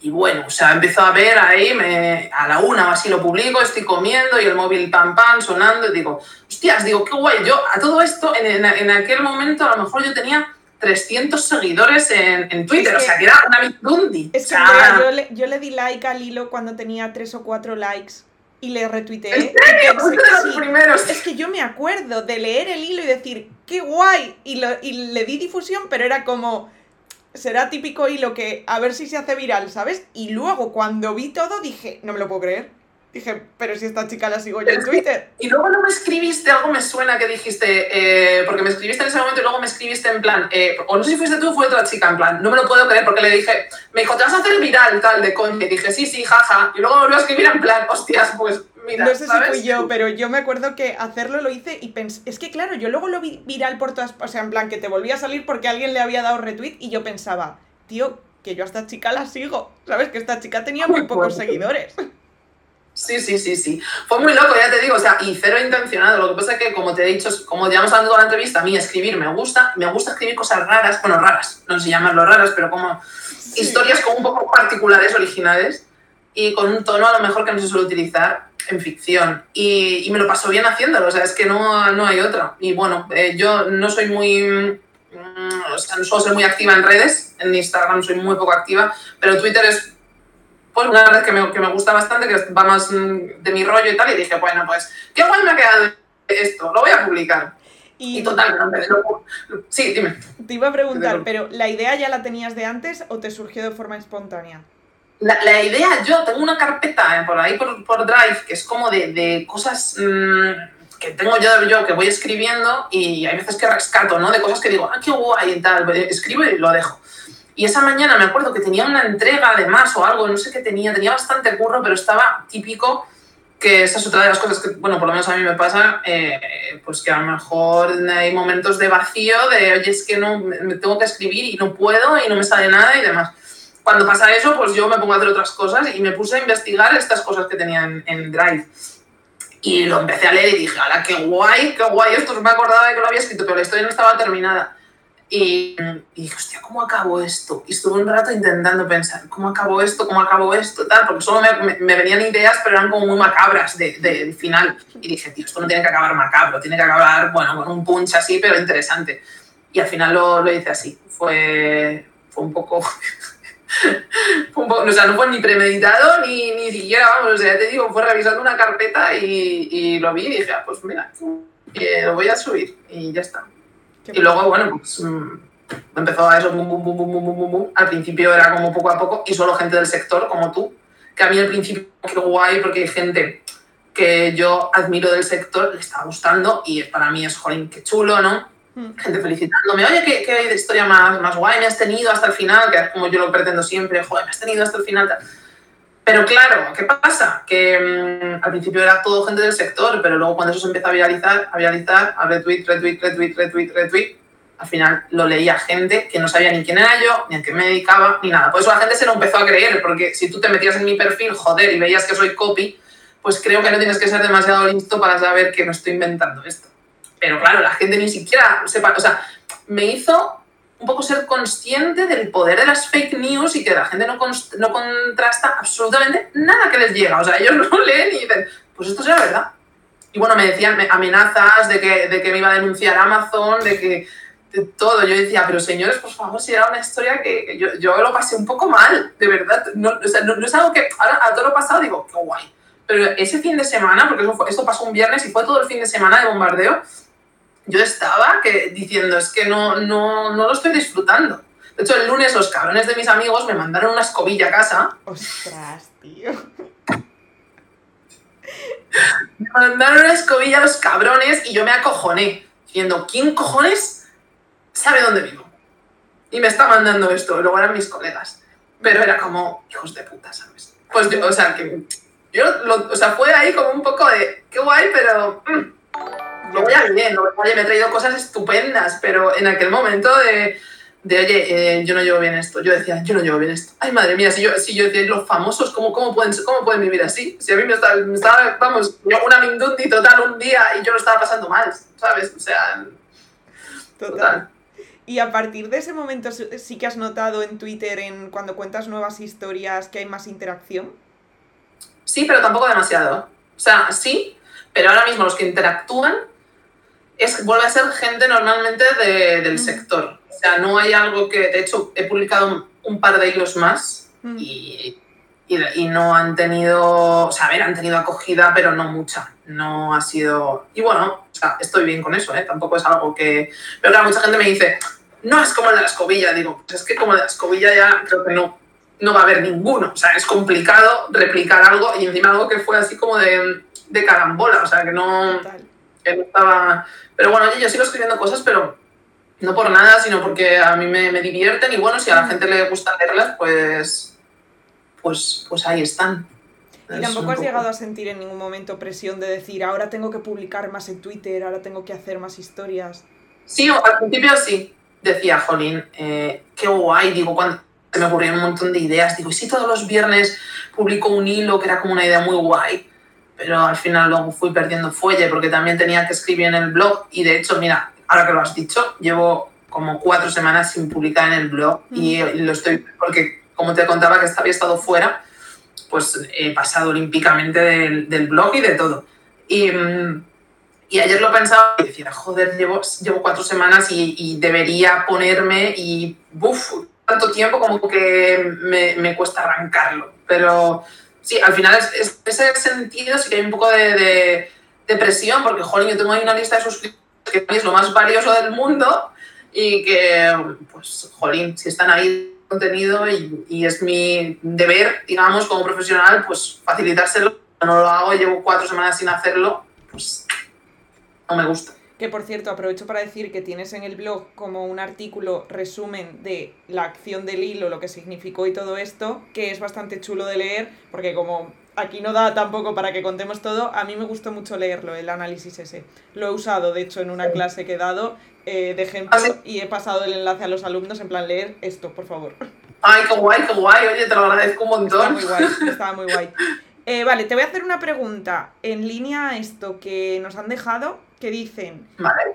y bueno, o sea, empezó a ver ahí, me, a la una así lo publico, estoy comiendo y el móvil pam pam sonando y digo, hostias, digo, qué guay. Yo a todo esto, en, en, en aquel momento a lo mejor yo tenía 300 seguidores en, en Twitter, es que, o sea, que era una Bitdundi. Es que o sea, yo, le, yo, le, di like al hilo cuando tenía 3 o 4 likes y le retuiteé. ¿En serio? Pensé, de los sí, primeros. Es que yo me acuerdo de leer el hilo y decir, qué guay, y, lo, y le di difusión, pero era como, será típico hilo que a ver si se hace viral, ¿sabes? Y luego cuando vi todo dije, no me lo puedo creer. Dije, pero si esta chica la sigo yo en Twitter. Y luego no me escribiste, algo me suena que dijiste, eh, porque me escribiste en ese momento y luego me escribiste en plan, eh, o no sé si fuiste tú o fue otra chica, en plan, no me lo puedo creer porque le dije, me dijo, te vas a hacer viral, tal, de coña. Y dije, sí, sí, jaja. Y luego me volvió a escribir en plan, hostias, pues mira. No sé ¿sabes? si fui yo, pero yo me acuerdo que hacerlo lo hice y pensé, es que claro, yo luego lo vi viral por todas, o sea, en plan, que te volvía a salir porque alguien le había dado retweet y yo pensaba, tío, que yo a esta chica la sigo, ¿sabes? Que esta chica tenía muy pocos seguidores. Sí, sí, sí, sí. Fue muy loco, ya te digo, o sea, y cero intencionado. Lo que pasa es que, como te he dicho, como llevamos hablando toda la entrevista, a mí escribir me gusta, me gusta escribir cosas raras, bueno, raras, no sé llamarlo raras, pero como sí. historias como un poco particulares, originales, y con un tono a lo mejor que no se suele utilizar en ficción. Y, y me lo paso bien haciéndolo, o sea, es que no, no hay otra. Y bueno, eh, yo no soy muy mm, o sea, no suelo ser muy activa en redes, en Instagram soy muy poco activa, pero Twitter es pues una red que me, que me gusta bastante, que va más de mi rollo y tal, y dije, bueno, pues, qué guay me ha quedado esto, lo voy a publicar. Y, y total, no, sí, dime. Te iba a preguntar, pero ¿la idea ya la tenías de antes o te surgió de forma espontánea? La, la idea, yo tengo una carpeta por ahí por, por Drive que es como de, de cosas mmm, que tengo yo, yo que voy escribiendo y hay veces que rescato, ¿no? De cosas que digo, ah, qué guay y tal, escribo y lo dejo. Y esa mañana me acuerdo que tenía una entrega además o algo, no sé qué tenía, tenía bastante curro, pero estaba típico que esa es otra de las cosas que, bueno, por lo menos a mí me pasa, eh, pues que a lo mejor hay momentos de vacío, de, oye, es que no, me tengo que escribir y no puedo y no me sale nada y demás. Cuando pasa eso, pues yo me pongo a hacer otras cosas y me puse a investigar estas cosas que tenía en, Drive. Y lo empecé a leer y dije, ¡hala, qué guay, qué guay! Esto me acordaba de que lo había escrito, pero la historia no estaba terminada. Y, y, dije, hostia, ¿cómo acabo esto? Y estuve un rato intentando pensar, ¿cómo acabo esto? ¿Cómo acabo esto? Tal, porque solo me, me, me venían ideas, pero eran como muy macabras del de, de final. Y dije, tío, esto no tiene que acabar macabro, tiene que acabar, bueno, con un punch así, pero interesante. Y al final lo, lo hice así. Fue, fue un poco... fue un poco, o sea, no fue ni premeditado ni, ni siquiera, vamos, o sea, ya te digo, fue revisando una carpeta y, y lo vi y dije, ah, pues mira, eh, lo voy a subir y ya está. Y luego, bueno, pues empezó a eso, bum, bum, bum, bum, bum, bum, bum. Al principio era como poco a poco y solo gente del sector, como tú, que a mí al principio, qué guay, porque hay gente que yo admiro del sector, le está gustando y para mí es, jolín, qué chulo, ¿no? Mm. Gente felicitándome, oye, qué, qué historia más, más guay me has tenido hasta el final, que es como yo lo pretendo siempre, joder, me has tenido hasta el final. Tal. Pero claro, ¿qué pasa? Que mmm, al principio era todo gente del sector, pero luego cuando eso se empieza a viralizar, a viralizar, a retweet, retweet, retweet, retweet, retweet, al final lo leía gente que no sabía ni quién era yo, ni a qué me dedicaba, ni nada. Por eso la gente se lo empezó a creer, porque si tú te metías en mi perfil, joder, y veías que soy copy, pues creo que no tienes que ser demasiado listo para saber que no estoy inventando esto. pero claro, la gente ni siquiera sepa, o sea, me hizo un poco ser consciente del poder de las fake news y que la gente no, no contrasta absolutamente nada que les llega. O sea, ellos no leen y dicen, pues esto será verdad. Y bueno, me decían amenazas de que, de que me iba a denunciar Amazon, de que de todo. Yo decía, pero señores, por favor, si era una historia que, yo, yo, lo pasé un poco mal, de verdad. No, o sea, no, es algo que ahora a todo lo pasado digo, qué guay. Pero ese fin de semana, porque esto pasó un viernes y fue todo el fin de semana de bombardeo, yo estaba que, diciendo, es que no, no, no lo estoy disfrutando. De hecho, el lunes los cabrones de mis amigos me mandaron una escobilla a casa. Ostras, tío. Me mandaron una escobilla a los cabrones y yo me acojoné, diciendo, ¿quién cojones sabe dónde vivo? Y me está mandando esto, y luego eran mis colegas. Pero era como, hijos de puta, ¿sabes? Pues yo, o sea, que yo, o sea, fue ahí como un poco de, qué guay, pero... Mm, lo voy a bien, oye, me he traído cosas estupendas, pero en aquel momento de, de oye, eh, yo no llevo bien esto, yo decía, yo no llevo bien esto. Ay, madre mía, si yo, si yo decía, los famosos, ¿cómo, cómo, pueden, ¿cómo pueden vivir así? Si a mí me estaba, me estaba vamos, yo una mindundi total un día y yo lo estaba pasando mal, ¿sabes? O sea, total. Y a partir de ese momento sí que has notado en Twitter, en cuando cuentas nuevas historias, que hay más interacción. Sí, pero tampoco demasiado. O sea, sí, pero ahora mismo los que interactúan es, vuelve a ser gente normalmente del sector. O sea, no hay algo que, de hecho, he publicado un, par de hilos más y, y, no han tenido, o sea, a ver, han tenido acogida, pero no mucha. No ha sido... Y bueno, o sea, estoy bien con eso, ¿eh? Tampoco es algo que... Pero claro, mucha gente me dice, no es como el de la escobilla. Digo, pues es que como el de la escobilla ya creo que no, no va a haber ninguno. O sea, es complicado replicar algo y encima algo que fue así como de, de carambola. O sea, que no, que no estaba pero bueno, yo sigo escribiendo cosas, pero no por nada, sino porque a mí me, me divierten y bueno, si a la gente le gusta leerlas, pues, pues, pues ahí están. ¿Y tampoco has llegado a sentir en ningún momento presión de decir, ahora tengo que publicar más en Twitter, ahora tengo que hacer más historias? Sí, al principio sí. Decía, Jolín, eh, qué guay. Digo, cuando se me ocurrieron un montón de ideas, digo, ¿y si todos los viernes publico un hilo que era como una idea muy guay? Pero al final luego fui perdiendo fuelle porque también tenía que escribir en el blog y de hecho, mira, ahora que lo has dicho, llevo como cuatro semanas sin publicar en el blog y lo estoy, porque como te contaba que había estado fuera, pues he pasado olímpicamente del, blog y de todo. Y, y, ayer lo pensaba y decía, joder, llevo, llevo cuatro semanas y, y debería ponerme y, uff, tanto tiempo como que me, me cuesta arrancarlo. Pero sí, al final es, ese sentido sí que hay un poco de, de, presión, porque, joder, yo tengo ahí una lista de suscriptores que es lo más valioso del mundo y que, pues, jolín, si están ahí contenido y, y, es mi deber, digamos, como profesional, pues facilitárselo. No lo hago, llevo cuatro semanas sin hacerlo, pues no me gusta. Que por cierto, aprovecho para decir que tienes en el blog como un artículo resumen de la acción del hilo, lo que significó y todo esto, que es bastante chulo de leer, porque como aquí no da tampoco para que contemos todo, a mí me gustó mucho leerlo, el análisis ese. Lo he usado, de hecho, en una clase que he dado eh, de ejemplo ¿Ah, y he pasado el enlace a los alumnos en plan leer esto, por favor. Ay, qué guay, qué guay, oye, te lo agradezco un montón. muy guay, estaba muy guay. Eh, vale, te voy a hacer una pregunta en línea a esto que nos han dejado, que dicen,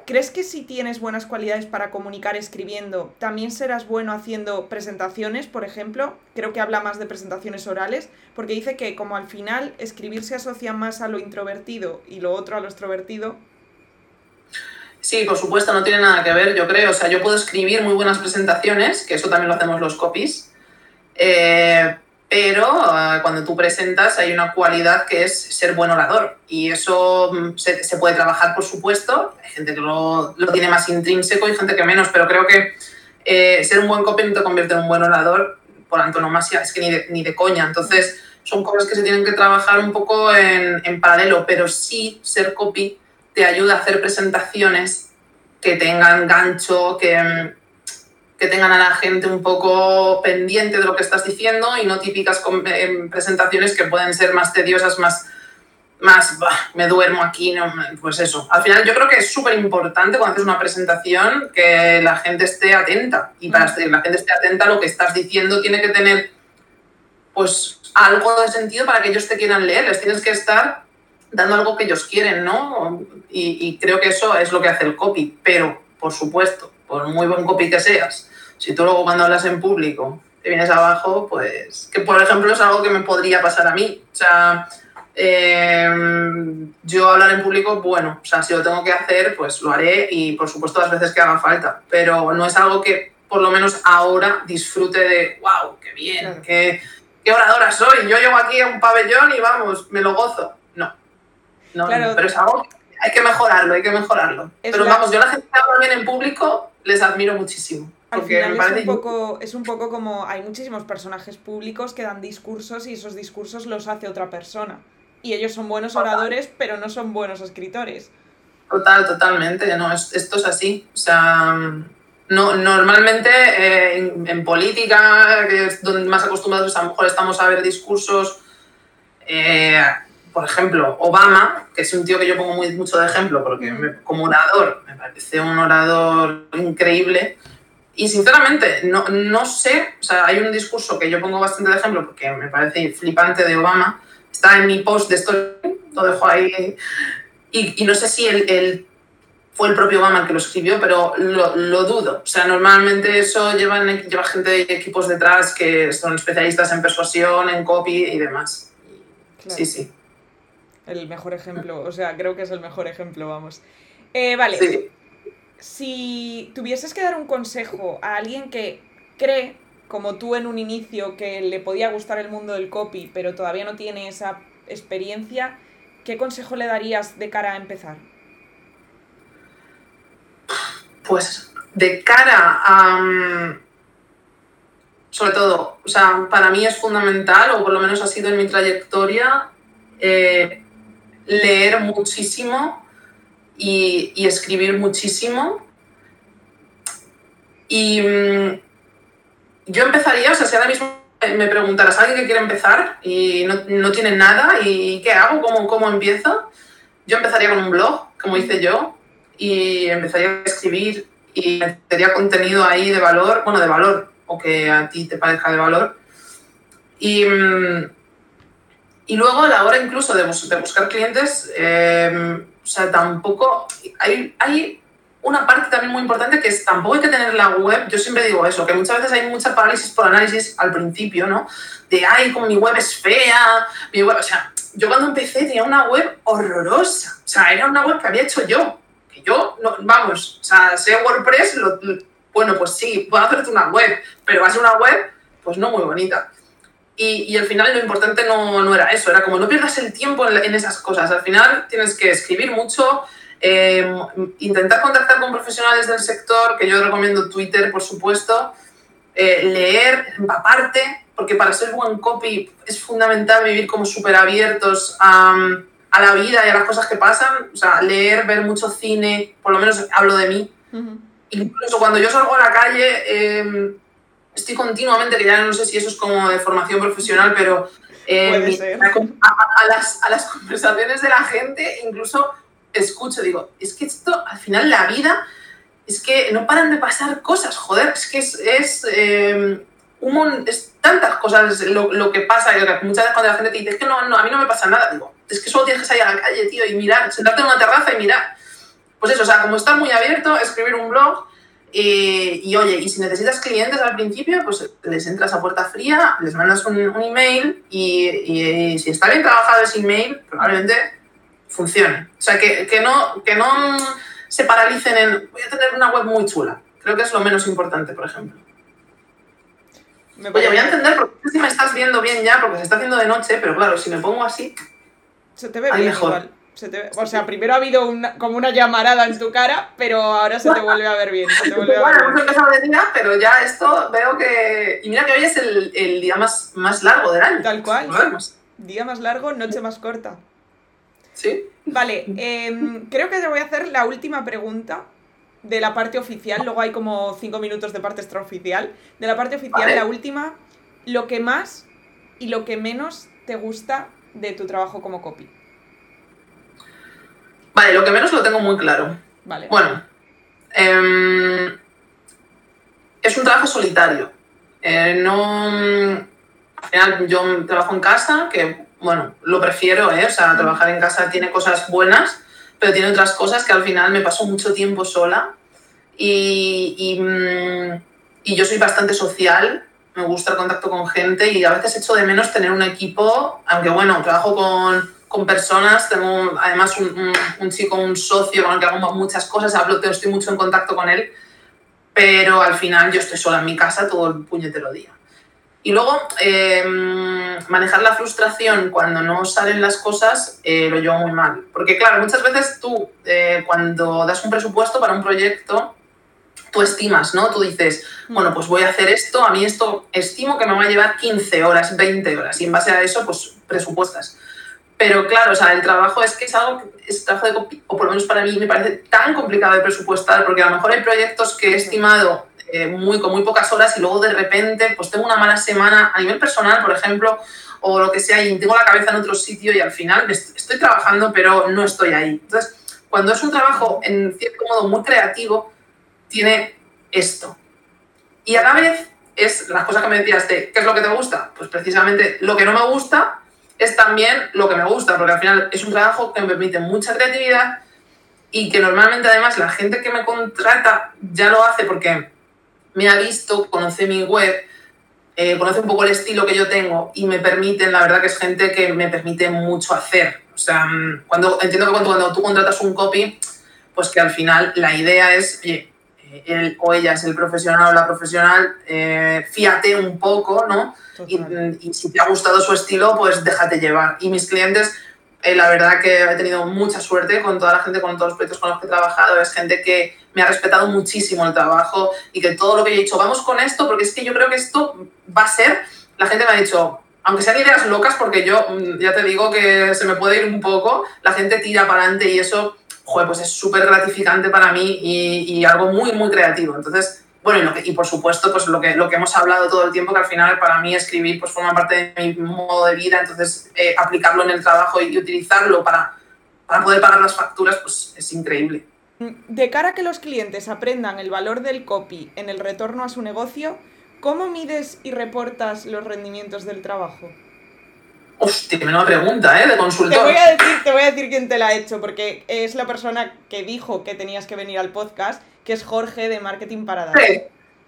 ¿crees que si tienes buenas cualidades para comunicar escribiendo, también serás bueno haciendo presentaciones, por ejemplo? Creo que habla más de presentaciones orales, porque dice que como al final escribir se asocia más a lo introvertido y lo otro a lo extrovertido. Sí, por supuesto, no tiene nada que ver, yo creo. O sea, yo puedo escribir muy buenas presentaciones, que eso también lo hacemos los copies. Eh, pero ah, cuando tú presentas hay una cualidad que es ser buen orador y eso mm, se, puede trabajar, por supuesto. Hay gente que lo, lo, tiene más intrínseco y gente que menos, pero creo que eh, ser un buen copy no te convierte en un buen orador por antonomasia, es que ni de, ni de coña. Entonces, son cosas que se tienen que trabajar un poco en, en paralelo, pero sí ser copy te ayuda a hacer presentaciones que tengan gancho, que mm, que tengan a la gente un poco pendiente de lo que estás diciendo y no típicas eh, presentaciones que pueden ser más tediosas, más, más me duermo aquí, no, pues eso. Al final yo creo que es súper importante cuando haces una presentación que la gente esté atenta. Y para que la gente esté atenta lo que estás diciendo tiene que tener pues algo de sentido para que ellos te quieran leer, les tienes que estar dando algo que ellos quieren, ¿no? Y, y creo que eso es lo que hace el copy, pero, por supuesto, por muy buen copy que seas, si tú luego cuando hablas en público te vienes abajo, pues, que por ejemplo es algo que me podría pasar a mí. O sea, eh, yo hablar en público, bueno, o sea, si lo tengo que hacer, pues lo haré y por supuesto las veces que haga falta, pero no es algo que por lo menos ahora disfrute de, wow, qué bien, qué, qué oradora soy, yo llego aquí a un pabellón y vamos, me lo gozo. No, no, Claro. no, pero es algo que hay que mejorarlo, hay que mejorarlo. Es pero la- vamos, yo la gente que habla bien en público les admiro muchísimo. Al final es un, poco, es un poco como hay muchísimos personajes públicos que dan discursos y esos discursos los hace otra persona. Y ellos son buenos oradores, pero no son buenos escritores. Total, totalmente. No, es- esto es así. O sea, no, normalmente eh, en, en política, que es donde más acostumbrados a lo mejor estamos a ver discursos, eh, por ejemplo, Obama, que es un tío que yo pongo muy, mucho de ejemplo, porque me- como orador me parece un orador increíble. Y sinceramente, no, no sé, o sea, hay un discurso que yo pongo bastante de ejemplo porque me parece flipante de Obama, está en mi post de story, lo dejo ahí y, y no sé si él fue el propio Obama el que lo escribió, pero lo, lo dudo. O sea, normalmente eso llevan, lleva gente de equipos detrás que son especialistas en persuasión, en copy y demás. Claro. Sí, sí. El mejor ejemplo, o sea, creo que es el mejor ejemplo, vamos. Eh, vale, sí. Si tuvieses que dar un consejo a alguien que cree, como tú en un inicio, que le podía gustar el mundo del copy, pero todavía no tiene esa experiencia, ¿qué consejo le darías de cara a empezar? Pues de cara a... mm, Sobre todo, o sea, para mí es fundamental, o por lo menos ha sido en mi trayectoria, eh, leer muchísimo y, escribir muchísimo. Y mm, yo empezaría, o sea, si ahora mismo me preguntaras a alguien que quiere empezar y no, no tiene nada, ¿y qué hago? ¿Cómo, ¿Cómo empiezo? Yo empezaría con un blog, como hice yo, y empezaría a escribir y metería contenido ahí de valor, bueno, de valor, o que a ti te parezca de valor. Y, mm, y luego a la hora incluso de, bus- de buscar clientes, eh, o sea, tampoco, hay, hay una parte también muy importante que es tampoco hay que tener la web, yo siempre digo eso, que muchas veces hay mucha parálisis por análisis al principio, ¿no? De, ay, como mi web es fea, mi web, o sea, yo cuando empecé tenía una web horrorosa, o sea, era una web que había hecho yo, que yo, no, vamos, o sea, sé WordPress, lo- bueno, pues sí, puedo hacerte una web, pero va a ser una web, pues no muy bonita. Y, y al final lo importante no, no era eso, era como no pierdas el tiempo en, en esas cosas. Al final tienes que escribir mucho, eh, intentar contactar con profesionales del sector, que yo recomiendo Twitter, por supuesto, eh, leer, empaparte, porque para ser buen copy es fundamental vivir como súper abiertos a, a la vida y a las cosas que pasan. O sea, leer, ver mucho cine, por lo menos hablo de mí, incluso cuando yo salgo a la calle, eh, estoy continuamente, que ya no sé si eso es como de formación profesional, pero eh, a, a- las, a las conversaciones de la gente, incluso escucho, digo, es que esto, al final, la vida, es que no paran de pasar cosas, joder, es que es, es, eh, un es tantas cosas lo, lo que pasa, y muchas veces cuando la gente te dice, es que no, no, a mí no me pasa nada, digo, es que solo tienes que salir a la calle, tío, y mirar, sentarte en una terraza y mirar. Pues eso, o sea, como estar muy abierto, escribir un blog, eh, y oye, y si necesitas clientes al principio, pues les entras a puerta fría, les mandas un, un email y, y si está bien trabajado ese email, probablemente funcione. O sea, que, que no, que no se paralicen en voy a tener una web muy chula. Creo que es lo menos importante, por ejemplo. Me Oye, voy a entender porque si me estás viendo bien ya, porque se está haciendo de noche, pero claro, si me pongo así, Se te ve bien mejor. igual. Se te ve- O sea, primero ha habido una- como una llamarada en tu cara, pero ahora se te vuelve a ver bien. Se te vuelve a ver Bueno, hemos empezado de día, pero ya esto veo que... Y mira que hoy es el, el día más, más largo del año. Tal cual. Día más largo, noche más corta. Sí. Vale, em, creo que te voy a hacer la última pregunta de la parte oficial. Luego hay como cinco minutos de parte extraoficial. De la parte oficial, Vale. la última, lo que más y lo que menos te gusta de tu trabajo como copy. Vale, lo que menos lo tengo muy claro. Vale. Bueno, em, es un trabajo solitario. Eh, no, al final yo trabajo en casa, que bueno, lo prefiero, ¿eh? O sea, trabajar en casa tiene cosas buenas, pero tiene otras cosas que al final me paso mucho tiempo sola y, y, mm, y yo soy bastante social, me gusta el contacto con gente y a veces echo de menos tener un equipo, aunque bueno, trabajo con, con personas, tengo además un, un, chico, un socio con el que hago muchas cosas, hablo, estoy mucho en contacto con él, pero al final yo estoy sola en mi casa todo el puñetero día. Y luego, eh, manejar la frustración cuando no salen las cosas eh, lo llevo muy mal. Porque claro, muchas veces tú, eh, cuando das un presupuesto para un proyecto, tú estimas, ¿no? Tú dices, bueno, pues voy a hacer esto, a mí esto estimo que me va a llevar 15 horas, 20 horas, y en base a eso, pues presupuestas. Pero claro, o sea, el trabajo es que es algo, es trabajo de, o por lo menos para mí me parece tan complicado de presupuestar, porque a lo mejor hay proyectos que he estimado eh, muy, con muy pocas horas y luego de repente pues tengo una mala semana a nivel personal, por ejemplo, o lo que sea, y tengo la cabeza en otro sitio y al final estoy trabajando pero no estoy ahí. Entonces, cuando es un trabajo en cierto modo muy creativo, tiene esto. Y a la vez es las cosas que me decías de qué es lo que te gusta. Pues precisamente lo que no me gusta es también lo que me gusta, porque al final es un trabajo que me permite mucha creatividad y que normalmente además la gente que me contrata ya lo hace porque me ha visto, conoce mi web, eh, conoce un poco el estilo que yo tengo y me permiten, la verdad que es gente que me permite mucho hacer. O sea, mm, cuando, entiendo que cuando, cuando tú contratas un copy, pues que al final la idea es, oye, él o ella es el profesional o la profesional, eh, fíate un poco, ¿no? Y, y, si te ha gustado su estilo, pues déjate llevar. Y mis clientes, eh, la verdad que he tenido mucha suerte con toda la gente, con todos los proyectos con los que he trabajado, es gente que me ha respetado muchísimo el trabajo y que todo lo que he dicho, vamos con esto, porque es que yo creo que esto va a ser, la gente me ha dicho, aunque sean ideas locas, porque yo mm, ya te digo que se me puede ir un poco, la gente tira para adelante y eso, joder, pues es súper gratificante para mí y, algo muy, muy creativo. Entonces, bueno, y, lo que, y, por supuesto, pues lo que, lo que hemos hablado todo el tiempo, que al final para mí escribir pues forma parte de mi modo de vida, entonces eh, aplicarlo en el trabajo y, y utilizarlo para, para poder pagar las facturas, pues es increíble. De cara a que los clientes aprendan el valor del copy en el retorno a su negocio, ¿cómo mides y reportas los rendimientos del trabajo? Hostia, menuda pregunta, ¿eh? De consultor. Te voy, a decir, te voy a decir quién te la ha hecho, porque es la persona que dijo que tenías que venir al podcast, que es Jorge de Marketing Parada. Sí.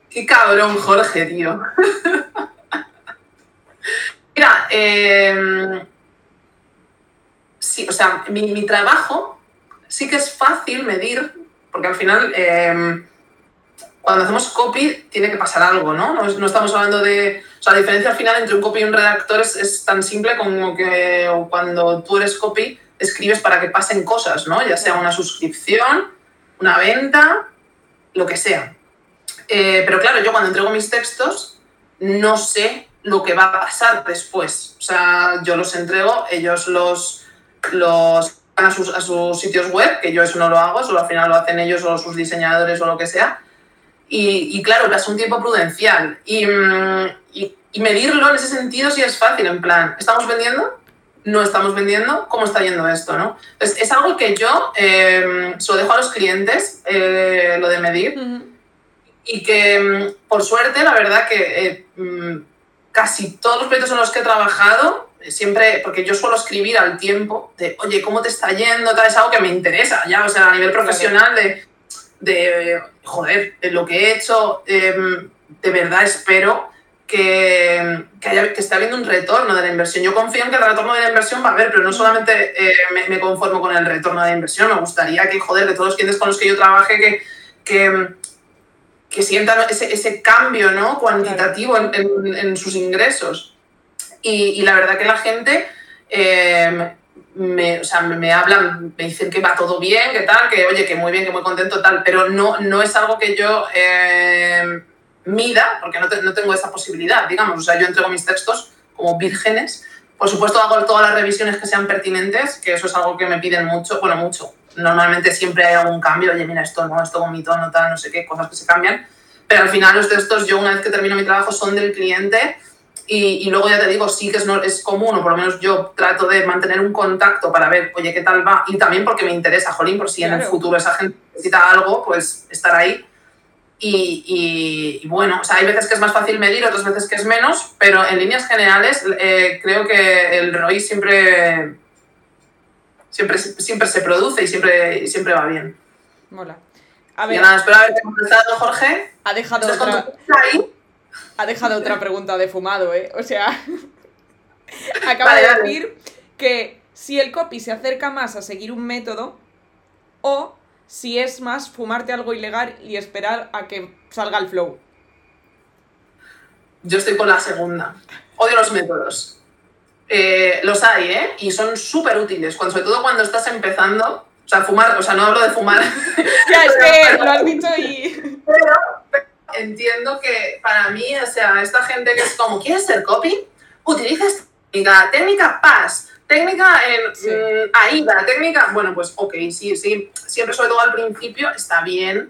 Qué cabrón, Jorge, tío. Mira, eh, sí, o sea, mi, mi trabajo sí que es fácil medir, porque al final, eh, cuando hacemos copy, tiene que pasar algo, ¿no? ¿no? No, estamos hablando de. O sea, la diferencia al final entre un copy y un redactor es, es tan simple como que cuando tú eres copy, escribes para que pasen cosas, ¿no? Ya sea una suscripción, una venta, lo que sea. Eh, pero claro, yo cuando entrego mis textos, no sé lo que va a pasar después. O sea, yo los entrego, ellos los, los a sus, a sus sitios web, que yo eso no lo hago, solo al final lo hacen ellos o sus diseñadores o lo que sea. Y, y claro, es un tiempo prudencial. Y, y, y, medirlo en ese sentido sí es fácil, en plan, ¿estamos vendiendo? ¿No estamos vendiendo? ¿Cómo está yendo esto? ¿no? Entonces, es algo que yo eh, se lo dejo a los clientes, eh, lo de medir. Uh -huh. Y que, por suerte, la verdad que eh, casi todos los proyectos en los que he trabajado siempre, porque yo suelo escribir al tiempo de, oye, ¿cómo te está yendo? Tal, es algo que me interesa, ya, o sea, a nivel profesional de, de joder, de lo que he hecho, eh, de verdad espero que, que, haya, que esté habiendo un retorno de la inversión. Yo confío en que el retorno de la inversión va a haber, pero no solamente eh, me, me, conformo con el retorno de la inversión, me gustaría que, joder, de todos los clientes con los que yo trabaje, que, que, que sientan ese, ese cambio ¿no? cuantitativo en, en, en sus ingresos. Y, y, la verdad que la gente eh, me, o sea, me, hablan, me dicen que va todo bien, que tal, que oye, que muy bien, que muy contento, tal, pero no, no es algo que yo eh, mida, porque no, te, no, tengo esa posibilidad, digamos. O sea, yo entrego mis textos como vírgenes. Por supuesto, hago todas las revisiones que sean pertinentes, que eso es algo que me piden mucho, bueno, mucho. Normalmente siempre hay algún cambio, oye, mira, esto no, esto con mi tono, tal, no sé qué, cosas que se cambian. Pero al final los textos, yo una vez que termino mi trabajo, son del cliente y, y, luego ya te digo, sí que es, no, es común, o por lo menos yo trato de mantener un contacto para ver, oye, qué tal va. Y también porque me interesa, jolín, por si claro. en el futuro esa gente necesita algo, pues estar ahí. Y, bueno, o sea, hay veces que es más fácil medir, otras veces que es menos, pero en líneas generales eh, creo que el ROI siempre, siempre, siempre se produce y siempre, siempre va bien. Mola. A ver, nada, espero haberte contestado, Jorge. Ha dejado otra... Ha dejado otra pregunta de fumado, ¿eh? O sea, acaba de decir que si el copy se acerca más a seguir un método o si es más fumarte algo ilegal y esperar a que salga el flow. Yo estoy con la segunda. Odio los métodos. Eh, los hay, ¿eh? Y son súper útiles, cuando, sobre todo cuando estás empezando. O sea, fumar, o sea, no hablo de fumar. ya, es que lo has dicho y... Pero entiendo que para mí, o sea, esta gente que es como, ¿quieres ser copy? Utiliza esta técnica, técnica PAS, técnica en sí. Mm, técnica, bueno, pues ok, sí, sí, siempre sobre todo al principio está bien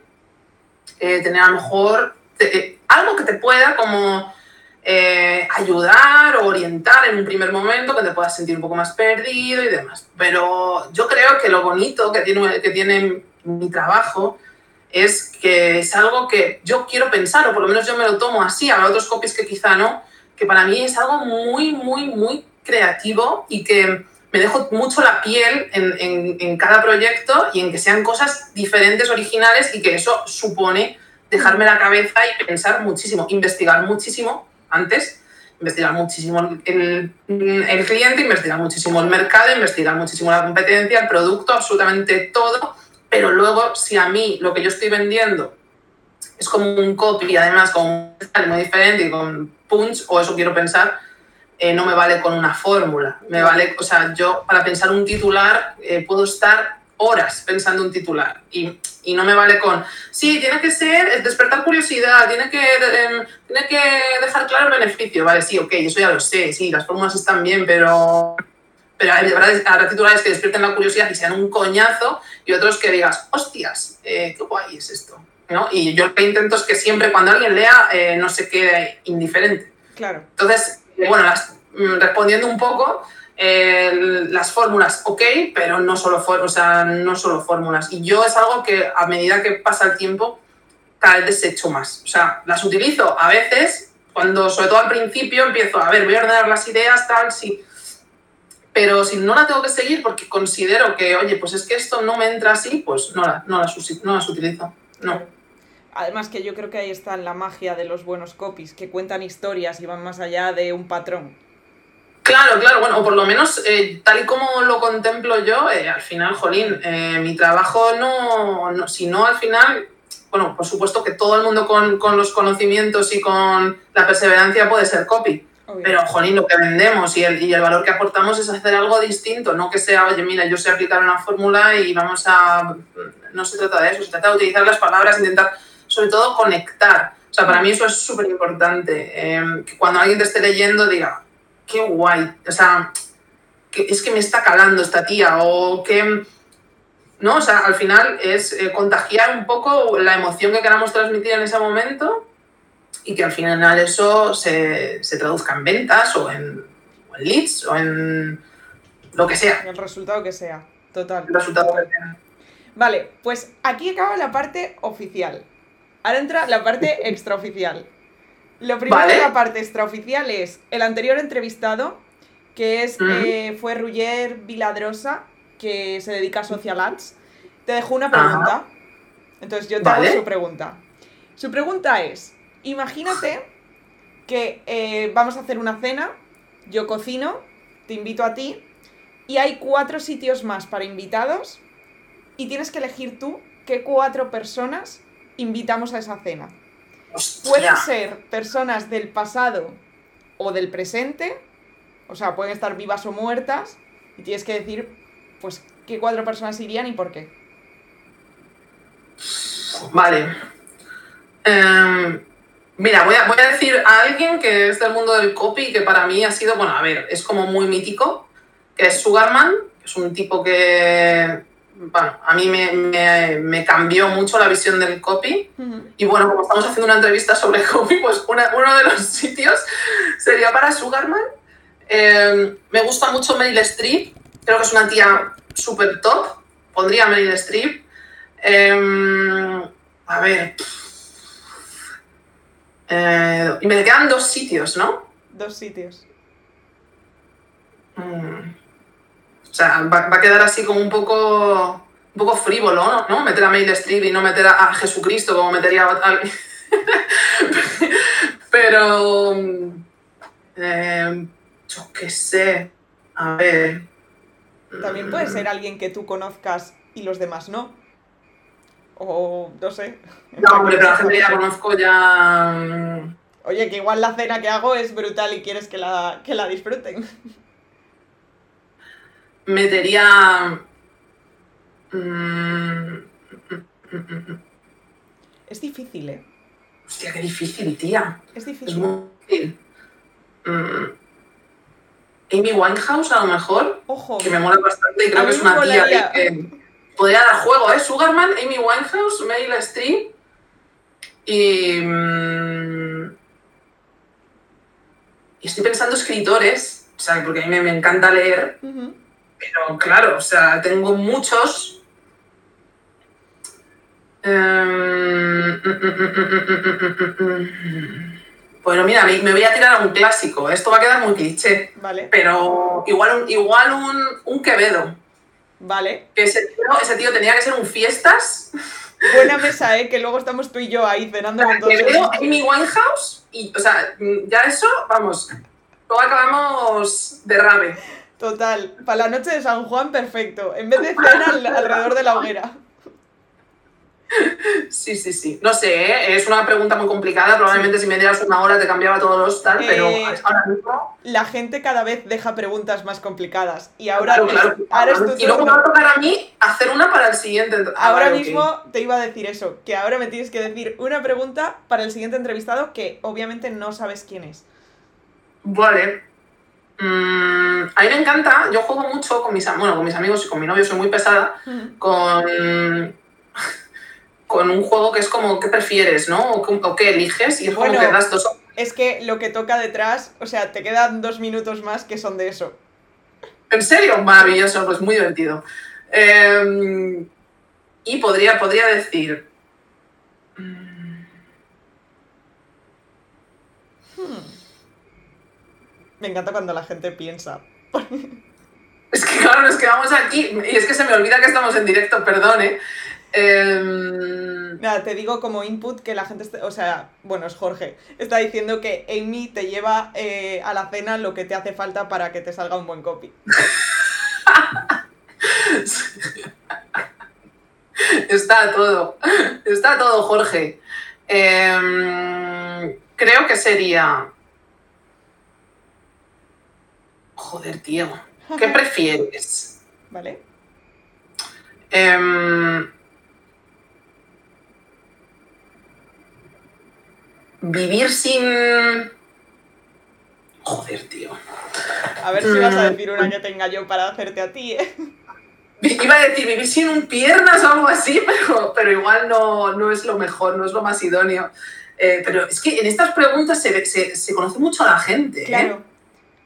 eh, tener a lo mejor eh, algo que te pueda como eh, ayudar o orientar en un primer momento, que te puedas sentir un poco más perdido y demás. Pero yo creo que lo bonito que tiene, que tiene mi trabajo es que es algo que yo quiero pensar, o por lo menos yo me lo tomo así, habrá otros copies que quizá no, que para mí es algo muy, muy, muy creativo y que me dejo mucho la piel en, en, cada proyecto y en que sean cosas diferentes, originales y que eso supone dejarme la cabeza y pensar muchísimo, investigar muchísimo antes, investigar muchísimo el, el cliente, investigar muchísimo el mercado, investigar muchísimo la competencia, el producto, absolutamente todo pero luego, si a mí lo que yo estoy vendiendo es como un copy, además con un muy diferente y con punch, o eso quiero pensar, eh, no me vale con una fórmula. Me vale, o sea, yo para pensar un titular eh, puedo estar horas pensando un titular y, y, no me vale con, sí, tiene que ser despertar curiosidad, tiene que, em, tiene que dejar claro el beneficio. Vale, sí, ok, eso ya lo sé, sí, las fórmulas están bien, pero pero habrá titulares que despierten la curiosidad y sean un coñazo y otros que digas, hostias, eh, qué guay es esto. ¿no? Y yo lo que intento es que siempre cuando alguien lea eh, no se quede indiferente. Claro. Entonces, bueno, mm, respondiendo un poco, eh, las fórmulas, ok, pero no solo, o sea, no solo fórmulas. Y yo es algo que a medida que pasa el tiempo, cada vez desecho más. O sea, las utilizo a veces, cuando sobre todo al principio empiezo, a ver, voy a ordenar las ideas, tal, sí pero si no la tengo que seguir porque considero que, oye, pues es que esto no me entra así, pues no, la, no, las, no las utilizo. No. Además que yo creo que ahí está la magia de los buenos copies, que cuentan historias y van más allá de un patrón. Claro, claro, bueno, o por lo menos eh, tal y como lo contemplo yo, eh, al final, jolín, eh, mi trabajo no, no, si no al final, bueno, por supuesto que todo el mundo con, con los conocimientos y con la perseverancia puede ser copy, pero, jolín, lo que vendemos y el, y el valor que aportamos es hacer algo distinto, no que sea, oye, mira, yo sé aplicar una fórmula y vamos a... No se trata de eso, se trata de utilizar las palabras, intentar, sobre todo, conectar. O sea, para mí eso es súper importante. Eh, que cuando alguien te esté leyendo diga, qué guay, o sea, que, es que me está calando esta tía o que... ¿no? O sea, al final es eh, contagiar un poco la emoción que queramos transmitir en ese momento y que al final eso se, se traduzca en ventas o en, leads o en lo que sea. El resultado que sea, total. El resultado que sea. Vale, pues aquí acaba la parte oficial. Ahora entra la parte extraoficial. Lo primero de la parte extraoficial es el anterior entrevistado, que es, eh, fue Ruyer Viladrosa, que se dedica a social ads. Te dejó una pregunta. Entonces yo te hago su pregunta. Su pregunta es, imagínate que eh, vamos a hacer una cena, yo cocino, te invito a ti, y hay cuatro sitios más para invitados, y tienes que elegir tú qué cuatro personas invitamos a esa cena. Pueden ser personas del pasado o del presente, o sea, pueden estar vivas o muertas, y tienes que decir, pues, qué cuatro personas irían y por qué. Vale. Em, Mira, voy a, voy a decir a alguien que es del mundo del copy y que para mí ha sido, bueno, a ver, es como muy mítico, que es Sugarman, que es un tipo que, bueno, a mí me, me, me cambió mucho la visión del copy. Y bueno, como estamos haciendo una entrevista sobre copy, pues una, uno de los sitios sería para Sugarman. Eh, me gusta mucho Meryl Streep, creo que es una tía súper top, pondría Meryl Streep. Eh, a ver Eh, y me quedan dos sitios, ¿no? Dos sitios. Mm. O sea, va, va a quedar así como un poco, un poco frívolo, ¿no? ¿no? Meter a Meryl Streep y no meter a, a Jesucristo como metería a alguien. Pero, mm, eh, yo qué sé, a ver. También puede ser alguien que tú conozcas y los demás no. O no sé. No, hombre, pero la gente ya conozco ya. mm, Oye, que igual la cena que hago es brutal y quieres que la, que la disfruten. Metería. mm, Es difícil, ¿eh? Hostia, qué difícil, tía. Es Es difícil. muy difícil. Mm, Amy Winehouse, a lo mejor, Ojo. que me mola bastante y creo que es una tía que podría dar juego, ¿eh? Sugarman, Amy Winehouse, Meryl Streep y. mm, y estoy pensando escritores, o sea, porque a mí me, me encanta leer, pero claro, o sea, tengo muchos. Em, Bueno, mira, me me voy a tirar a un clásico. Esto va a quedar muy cliché, Vale, pero igual un, igual un, un Quevedo. Vale. Que ese tío, ese tío tenía que ser un fiestas. Buena mesa, ¿eh? Que luego estamos tú y yo ahí cenando con todos. Quevedo, esos. Amy Winehouse, y, o sea, ya eso, vamos, luego acabamos de rave. Total. Para la noche de San Juan, perfecto. En vez de cena al- alrededor de la hoguera. Sí, sí, sí. No sé, ¿eh? es una pregunta muy complicada. Probablemente si me dieras una hora te cambiaba todos los tal, pero Eh, ahora mismo. La gente cada vez deja preguntas más complicadas. Y ahora, Claro, es, claro. ahora es tu y luego me va a tocar a mí hacer una para el siguiente. Ah, Ahora vale, mismo te iba a decir eso, que ahora me tienes que decir una pregunta para el siguiente entrevistado que obviamente no sabes quién es. Vale. Mm, a mí me encanta, yo juego mucho con mis, bueno, con mis amigos y con mi novio, soy muy pesada, con, con un juego que es como, ¿qué prefieres, no? O, qué- o qué eliges, y es como Bueno. que das dos Es que lo que toca detrás, o sea, te quedan dos minutos más que son de eso. ¿En serio? Maravilloso, pues muy divertido. Eh, y podría, podría decir. mm, Me encanta cuando la gente piensa. Es que claro, nos quedamos aquí. Y es que se me olvida que estamos en directo, perdone. Eh, Nada, te digo como input que la gente, o sea, bueno, es Jorge, está diciendo que Amy te lleva eh, a la cena lo que te hace falta para que te salga un buen copy. está todo. Está todo, Jorge. Eh, creo que sería. Joder, tío. ¿Qué prefieres? ¿Vale? Em, vivir sin. Joder, tío. A ver si vas a Mm. decir una que tenga yo para hacerte a ti, ¿eh? Iba a decir vivir sin un piernas o algo así, pero, pero igual no, no es lo mejor, no es lo más idóneo. Eh, pero es que en estas preguntas se, se, se conoce mucho a la gente. ¿eh? Claro.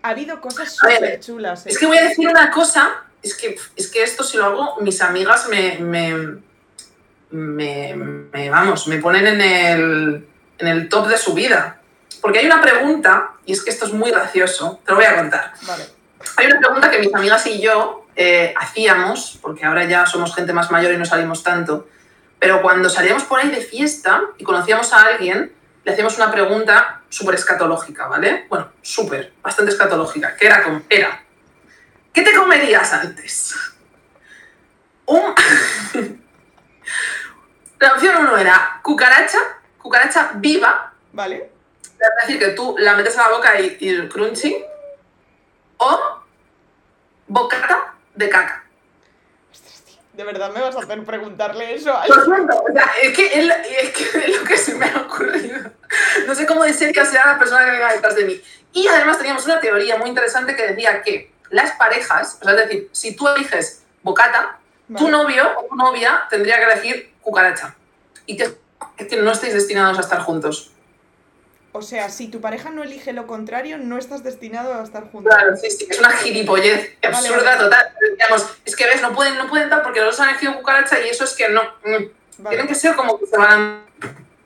Ha habido cosas súper chulas, ¿eh? Es que voy a decir una cosa, es que, es que esto si lo hago, mis amigas me, me, me, me- vamos, me ponen en el, en el top de su vida. Porque hay una pregunta, y es que esto es muy gracioso, te lo voy a contar. Vale. Hay una pregunta que mis amigas y yo eh, hacíamos, porque ahora ya somos gente más mayor y no salimos tanto, pero cuando salíamos por ahí de fiesta y conocíamos a alguien, le hacíamos una pregunta súper escatológica, ¿vale? Bueno, súper, bastante escatológica, que era, como- era, ¿qué te comerías antes? Un... La opción uno era cucaracha, cucaracha viva, ¿Vale? es decir, que tú la metes a la boca y, y crunchy, o bocata de caca. ¿De verdad me vas a hacer preguntarle eso a Lo siento, o sea, es que es, lo- es que es lo que se me ha ocurrido. No sé cómo de seria sea la persona que venga detrás de mí. Y además teníamos una teoría muy interesante que decía que las parejas, o sea, es decir, si tú eliges bocata, tu novio o tu novia tendría que elegir cucaracha. Y que que no estáis destinados a estar juntos. O sea, si tu pareja no elige lo contrario, no estás destinado a estar juntos. Claro, sí, sí, es una gilipollez Vale, absurda vale. total. Digamos, es que ves, no pueden, no pueden tal porque los han elegido cucaracha y eso es que no. mm, Vale. Tienen que ser como que se van.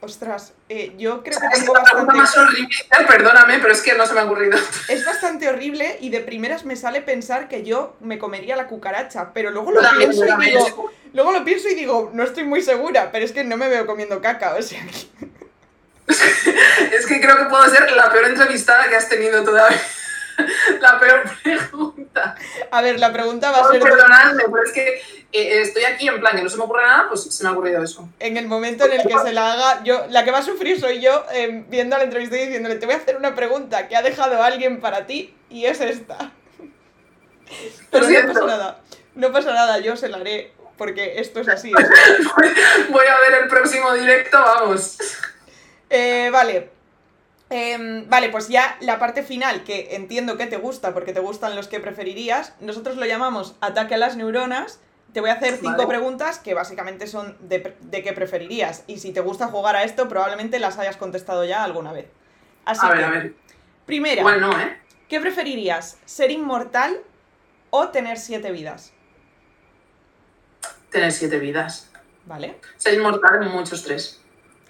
Ostras, eh, yo creo que Es pregunta bastante... más horrible, perdóname, pero es que no se me ha ocurrido. Es bastante horrible y de primeras me sale pensar que yo me comería la cucaracha, pero luego lo pienso y digo, luego lo pienso y digo, no estoy muy segura, pero es que no me veo comiendo caca, o sea, que- Es que creo que puedo ser la peor entrevistada que has tenido todavía. La peor pregunta. a ver, la pregunta va a ser Perdonadme, pero es que eh, estoy aquí en plan que no se me ocurre nada, pues se me ha ocurrido eso. en el momento en el que se la haga, yo, la que va a sufrir soy yo eh, viendo la entrevista y diciéndole, te voy a hacer una pregunta que ha dejado alguien para ti y es esta. Pero no pasa nada, no pasa nada, yo se la haré porque esto es así. Voy a ver el próximo directo, vamos. Eh, vale. Em, vale, pues ya la parte final, que entiendo que te gusta, porque te gustan los que preferirías, nosotros lo llamamos ataque a las neuronas. Te voy a hacer cinco Vale. preguntas que básicamente son de, de qué preferirías. Y si te gusta jugar a esto, probablemente las hayas contestado ya alguna vez. Así A ver, que, a ver. primera, Igual no, ¿eh? ¿qué preferirías? ¿Ser inmortal o tener siete vidas? Tener siete vidas. ¿Vale? Ser inmortal en muchos tres.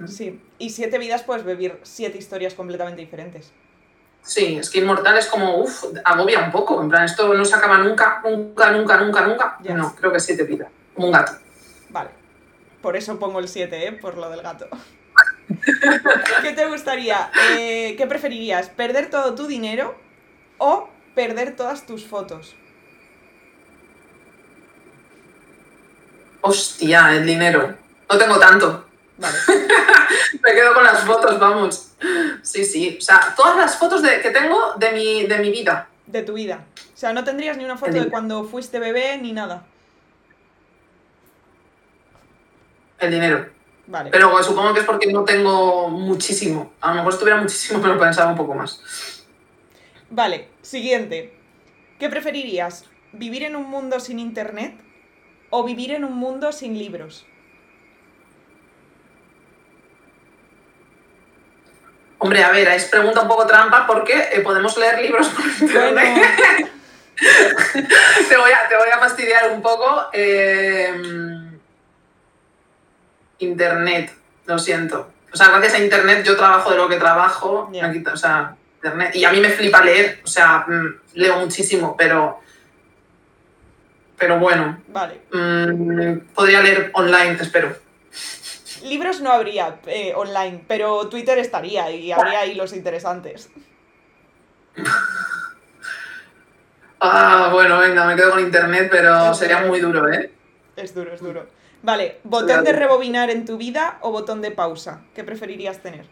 Sí. Y siete vidas puedes vivir siete historias completamente diferentes. Sí, es que inmortal es como, uff, agobia un poco. En plan, esto no se acaba nunca, nunca, nunca, nunca, nunca. Ya. No, creo que siete vidas. Como un gato. Vale. Por eso pongo el 7, ¿eh? Por lo del gato. ¿Qué te gustaría? Eh, ¿Qué preferirías? ¿Perder todo tu dinero o perder todas tus fotos? Hostia, el dinero. No tengo tanto. Vale. Me quedo con las fotos, vamos. Sí, sí. O sea, todas las fotos de- que tengo de mi, de mi vida. De tu vida. O sea, no tendrías ni una foto de cuando fuiste bebé ni nada. El dinero. Vale. Pero supongo que es porque no tengo muchísimo. A lo mejor si tuviera muchísimo, pero pensaba un poco más. Vale, siguiente. ¿Qué preferirías? ¿Vivir en un mundo sin internet o vivir en un mundo sin libros? Hombre, a ver, es pregunta un poco trampa porque eh, podemos leer libros por Bueno, internet. te, voy a, te voy a fastidiar un poco. Eh, internet, lo siento. O sea, gracias a internet yo trabajo de lo que trabajo. O sea, internet. Y a mí me flipa leer. O sea, mm, leo muchísimo, pero. Pero bueno, vale. mm, podría leer online, te espero. Libros no habría eh, online, pero Twitter estaría y habría hilos interesantes. Ah, bueno, venga, me quedo con internet, pero sería muy duro, ¿eh? Es duro, es duro. Vale, ¿botón de rebobinar en tu vida o botón de pausa? ¿Qué preferirías tener?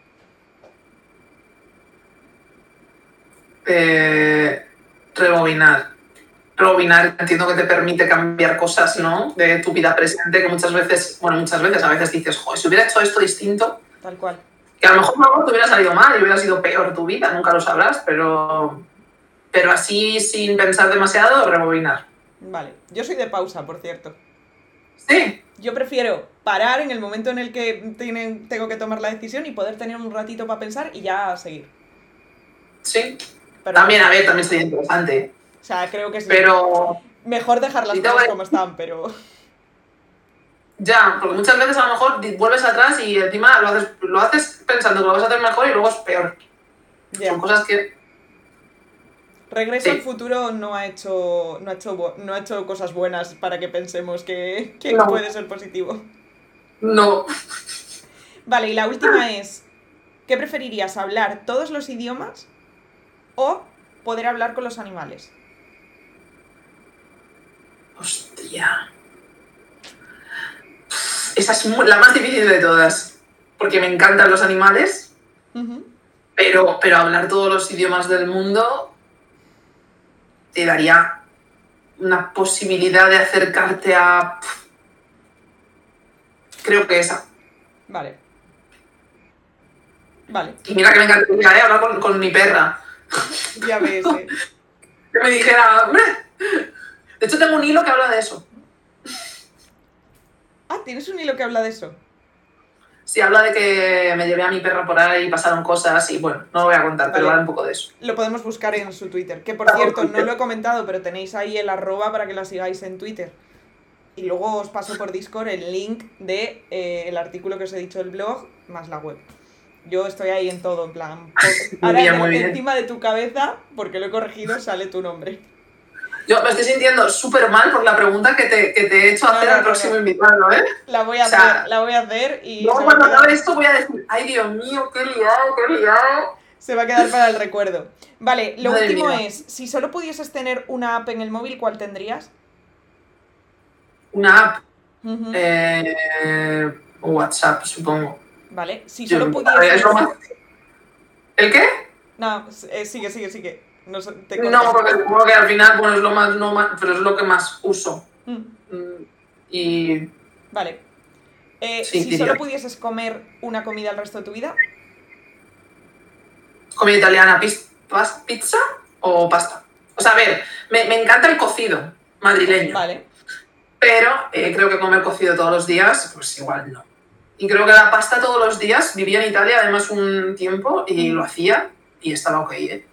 Eh, rebobinar. Rebobinar, entiendo que te permite cambiar cosas, ¿no? De tu vida presente, que muchas veces, bueno, muchas veces, a veces dices, joder, si hubiera hecho esto distinto, Tal cual. que a lo mejor luego te hubiera salido mal y hubiera sido peor tu vida, nunca lo sabrás, pero, pero así, sin pensar demasiado, rebobinar. Vale, yo soy de pausa, por cierto. Sí, Yo prefiero parar en el momento en el que tienen- tengo que tomar la decisión y poder tener un ratito para pensar y ya seguir. sí. Pero, También, a ver, también sería interesante. O sea, creo que sí. Pero Mejor dejar las cosas como están, pero... ya, porque muchas veces a lo mejor vuelves atrás y encima lo haces, lo haces pensando que lo vas a hacer mejor y luego es peor. Son cosas que Regreso Sí. al futuro no ha hecho no ha hecho no ha hecho cosas buenas para que pensemos que, que No. puede ser positivo. no. Vale, y la última es ¿qué preferirías hablar todos los idiomas o poder hablar con los animales? Hostia. Esa es la más difícil de todas. Porque me encantan los animales, pero, pero hablar todos los idiomas del mundo te daría una posibilidad de acercarte a. Creo que esa. Vale. Vale, Y mira que me encantaría ¿eh? hablar con, con mi perra. ya ves. eh. Que me dijera, hombre. De hecho, tengo un hilo que habla de eso. Ah, tienes un hilo que habla de eso. Sí, habla de que me llevé a mi perra por ahí y pasaron cosas y bueno, no lo voy a contar, pero habla un poco de eso. Lo podemos buscar en su Twitter. Que por cierto, no lo he comentado, pero tenéis ahí el arroba para que la sigáis en Twitter. y luego os paso por Discord el link de eh, el artículo que os he dicho del blog más la web. Yo estoy ahí en todo, en plan. ahora bien, muy bien. encima de tu cabeza, porque lo he corregido, sale tu nombre. Yo me estoy sintiendo súper mal por la pregunta que te, que te he hecho hacer no, al no, próximo no. invitado, ¿eh? La voy a O sea, hacer, la voy a hacer y Luego cuando acabe esto voy a decir, ay Dios mío, qué liado, qué liado. se va a quedar para el recuerdo. Vale, lo Madre último mía. es, si solo pudieses tener una app en el móvil, ¿cuál tendrías? Una app, eh, WhatsApp, supongo. Vale, si Yo- solo ver, pudieses... ¿El qué? No, eh, sigue, sigue, sigue. No, sé, te No, porque supongo que al final bueno, es lo más, no más, pero es lo que más uso. Mm, Mm, Y Vale. Eh, Sí, si diría. solo pudieses comer una comida el resto de tu vida, comida italiana, pizza o pasta. O sea, a ver, me, me encanta el cocido madrileño, vale. pero eh, creo que comer cocido todos los días, pues igual no. Y creo que la pasta todos los días, vivía en Italia además un tiempo y lo hacía y estaba ok, ¿eh?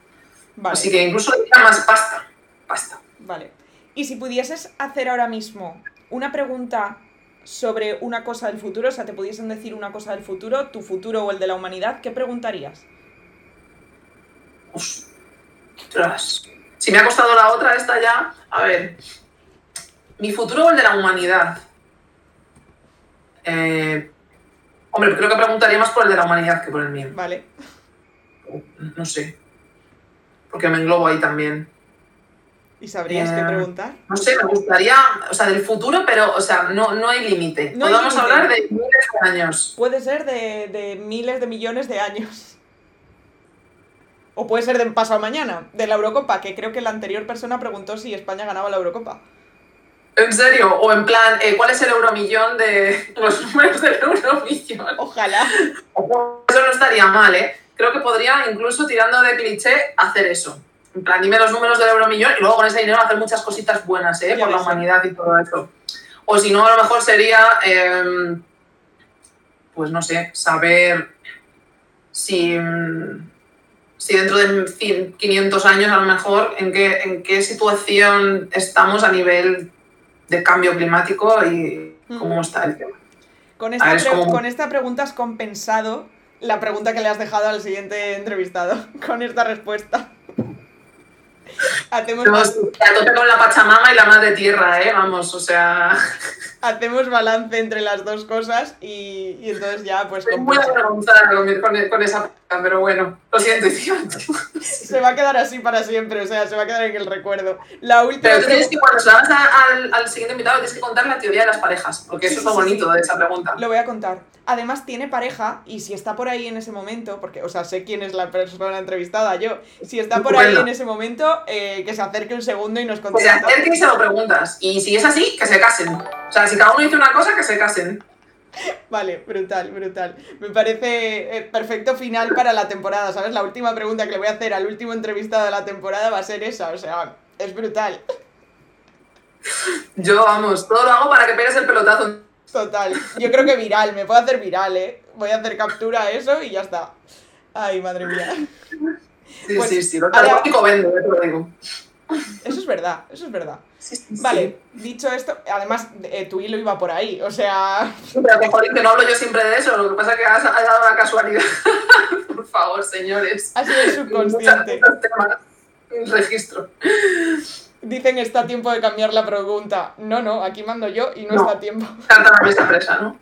Vale. Así que incluso diría más pasta. Pasta. Vale. Y si pudieses hacer ahora mismo una pregunta sobre una cosa del futuro, o sea, te pudiesen decir una cosa del futuro, tu futuro o el de la humanidad, ¿qué preguntarías? Ostras. Si me ha costado la otra, esta ya. A ver. Mi futuro o el de la humanidad. Eh, hombre, creo que preguntaría más por el de la humanidad que por el mío. Vale. No sé. Porque me englobo ahí también. ¿Y sabrías qué Eh, preguntar? No sé, me gustaría. O sea, del futuro, pero, o sea, no, no hay límite. No Podemos hablar de miles de años. Puede ser de, de miles de millones de años. O puede ser de pasado mañana, de la Eurocopa, que creo que la anterior persona preguntó si España ganaba la Eurocopa. ¿En serio? O en plan, eh, ¿cuál es el euromillón de los números del euromillón? Ojalá. Eso no estaría mal, ¿eh? Creo que podría, incluso tirando de cliché, hacer eso. En plan, dime los números del euromillón y luego con ese dinero hacer muchas cositas buenas, ¿eh? Por la ¿eh? humanidad y todo eso. O si no, a lo mejor sería, eh, pues no sé, saber si, si dentro de 100, 500 años a lo mejor en qué, en qué situación estamos a nivel de cambio climático y cómo está el tema. Con esta, ver, es pre- como- con esta pregunta has compensado la pregunta que le has dejado al siguiente entrevistado. Con esta respuesta. Hacemos, a tope con la Pachamama y la Madre Tierra, ¿eh? Vamos, o sea... hacemos balance entre las dos cosas y, y entonces ya pues Estoy muy avergonzada con, con- esa pero bueno, lo siento. Se va a quedar así para siempre, o sea, se va a quedar en el recuerdo. La última Pero tú tienes que, cuando se la hagas a- al, al siguiente invitado, tienes que contar la teoría de las parejas, porque Sí, eso es sí, lo sí, bonito sí. de esa pregunta. Lo voy a contar. Además tiene pareja y si está por ahí en ese momento, porque, o sea, sé quién es la persona entrevistada, yo, si está por ahí Estupendo. en ese momento, eh, que se acerque un segundo y nos Que se conteste. acerquen y se lo preguntas. Y si es así, que se casen. O sea, si cada uno dice una cosa, que se casen. Vale, brutal, brutal. Me parece eh, perfecto final para la temporada, ¿sabes? La última pregunta que le voy a hacer al último entrevistado de la temporada va a ser esa, o sea, es brutal. Yo, vamos, todo lo hago para que pegues el pelotazo. Total. Yo creo que viral, me puedo hacer viral, ¿eh? Voy a hacer captura a eso y ya está. Ay, madre mía. Sí, Pues, sí, sí. Lo ahora- tecnológico vende, ya te lo digo. Eso es verdad, eso es verdad. Sí, sí, sí. Vale, dicho esto, además eh, tu hilo iba por ahí, o sea, Pero que, joder, que no hablo yo siempre de eso, lo que pasa es que ha, ha dado la casualidad. Por favor, señores. ha sido subconsciente. Temas. Registro. Dicen está a tiempo de cambiar la pregunta. No, no, aquí mando yo y no, No. está a tiempo. Canta la mesa presa, ¿no?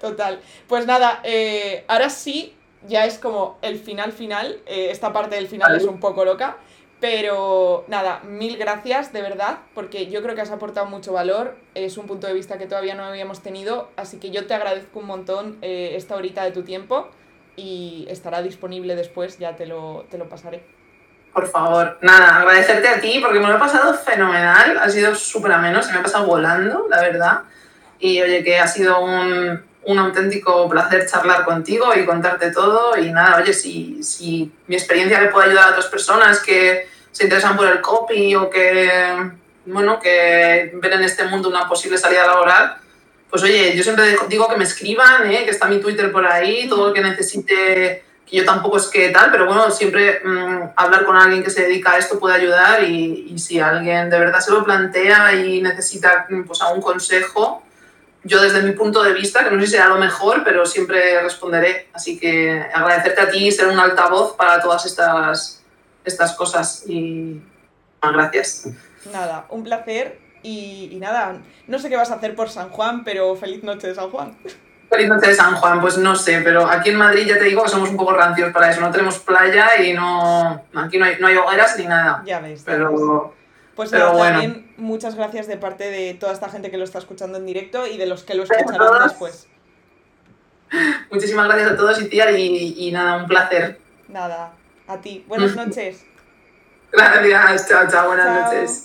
Total. Pues nada, eh, ahora sí, ya es como el final final. eh, esta parte del final es un poco loca. Pero nada, mil gracias de verdad, porque yo creo que has aportado mucho valor. Es un punto de vista que todavía no habíamos tenido. Así que yo te agradezco un montón eh, esta horita de tu tiempo y estará disponible después, ya te lo, te lo pasaré. Por favor, nada, agradecerte a ti porque me lo he pasado fenomenal, ha sido súper ameno, se me ha pasado volando, la verdad. Y oye, que ha sido un, un auténtico placer charlar contigo y contarte todo. Y nada, oye, si, si mi experiencia le puede ayudar a otras personas que se interesan por el copy o que, bueno, que ven en este mundo una posible salida laboral, pues oye, yo siempre digo que me escriban, ¿eh? que está mi Twitter por ahí, todo lo que necesite yo tampoco es que tal, pero bueno, siempre mm, hablar con alguien que se dedica a esto puede ayudar y, y, si alguien de verdad se lo plantea y necesita pues, algún consejo, yo desde mi punto de vista, que no sé si será lo mejor, pero siempre responderé. Así que agradecerte a ti y ser un altavoz para todas estas, estas cosas y gracias. Nada, un placer y, y nada, no sé qué vas a hacer por San Juan, pero feliz noche de San Juan. Feliz noche de San Juan, pues no sé, pero aquí en Madrid ya te digo que somos un poco rancios para eso. No tenemos playa y no. Aquí no hay, no hay hogueras ni nada. Ya ves. Pero. Pues pero nada, bueno. también muchas gracias de parte de toda esta gente que lo está escuchando en directo y de los que lo escucharán después. Muchísimas gracias a todos y tía, y, y nada, un placer. Nada, a ti. Buenas noches. Gracias, chao, chao, buenas Chao. noches.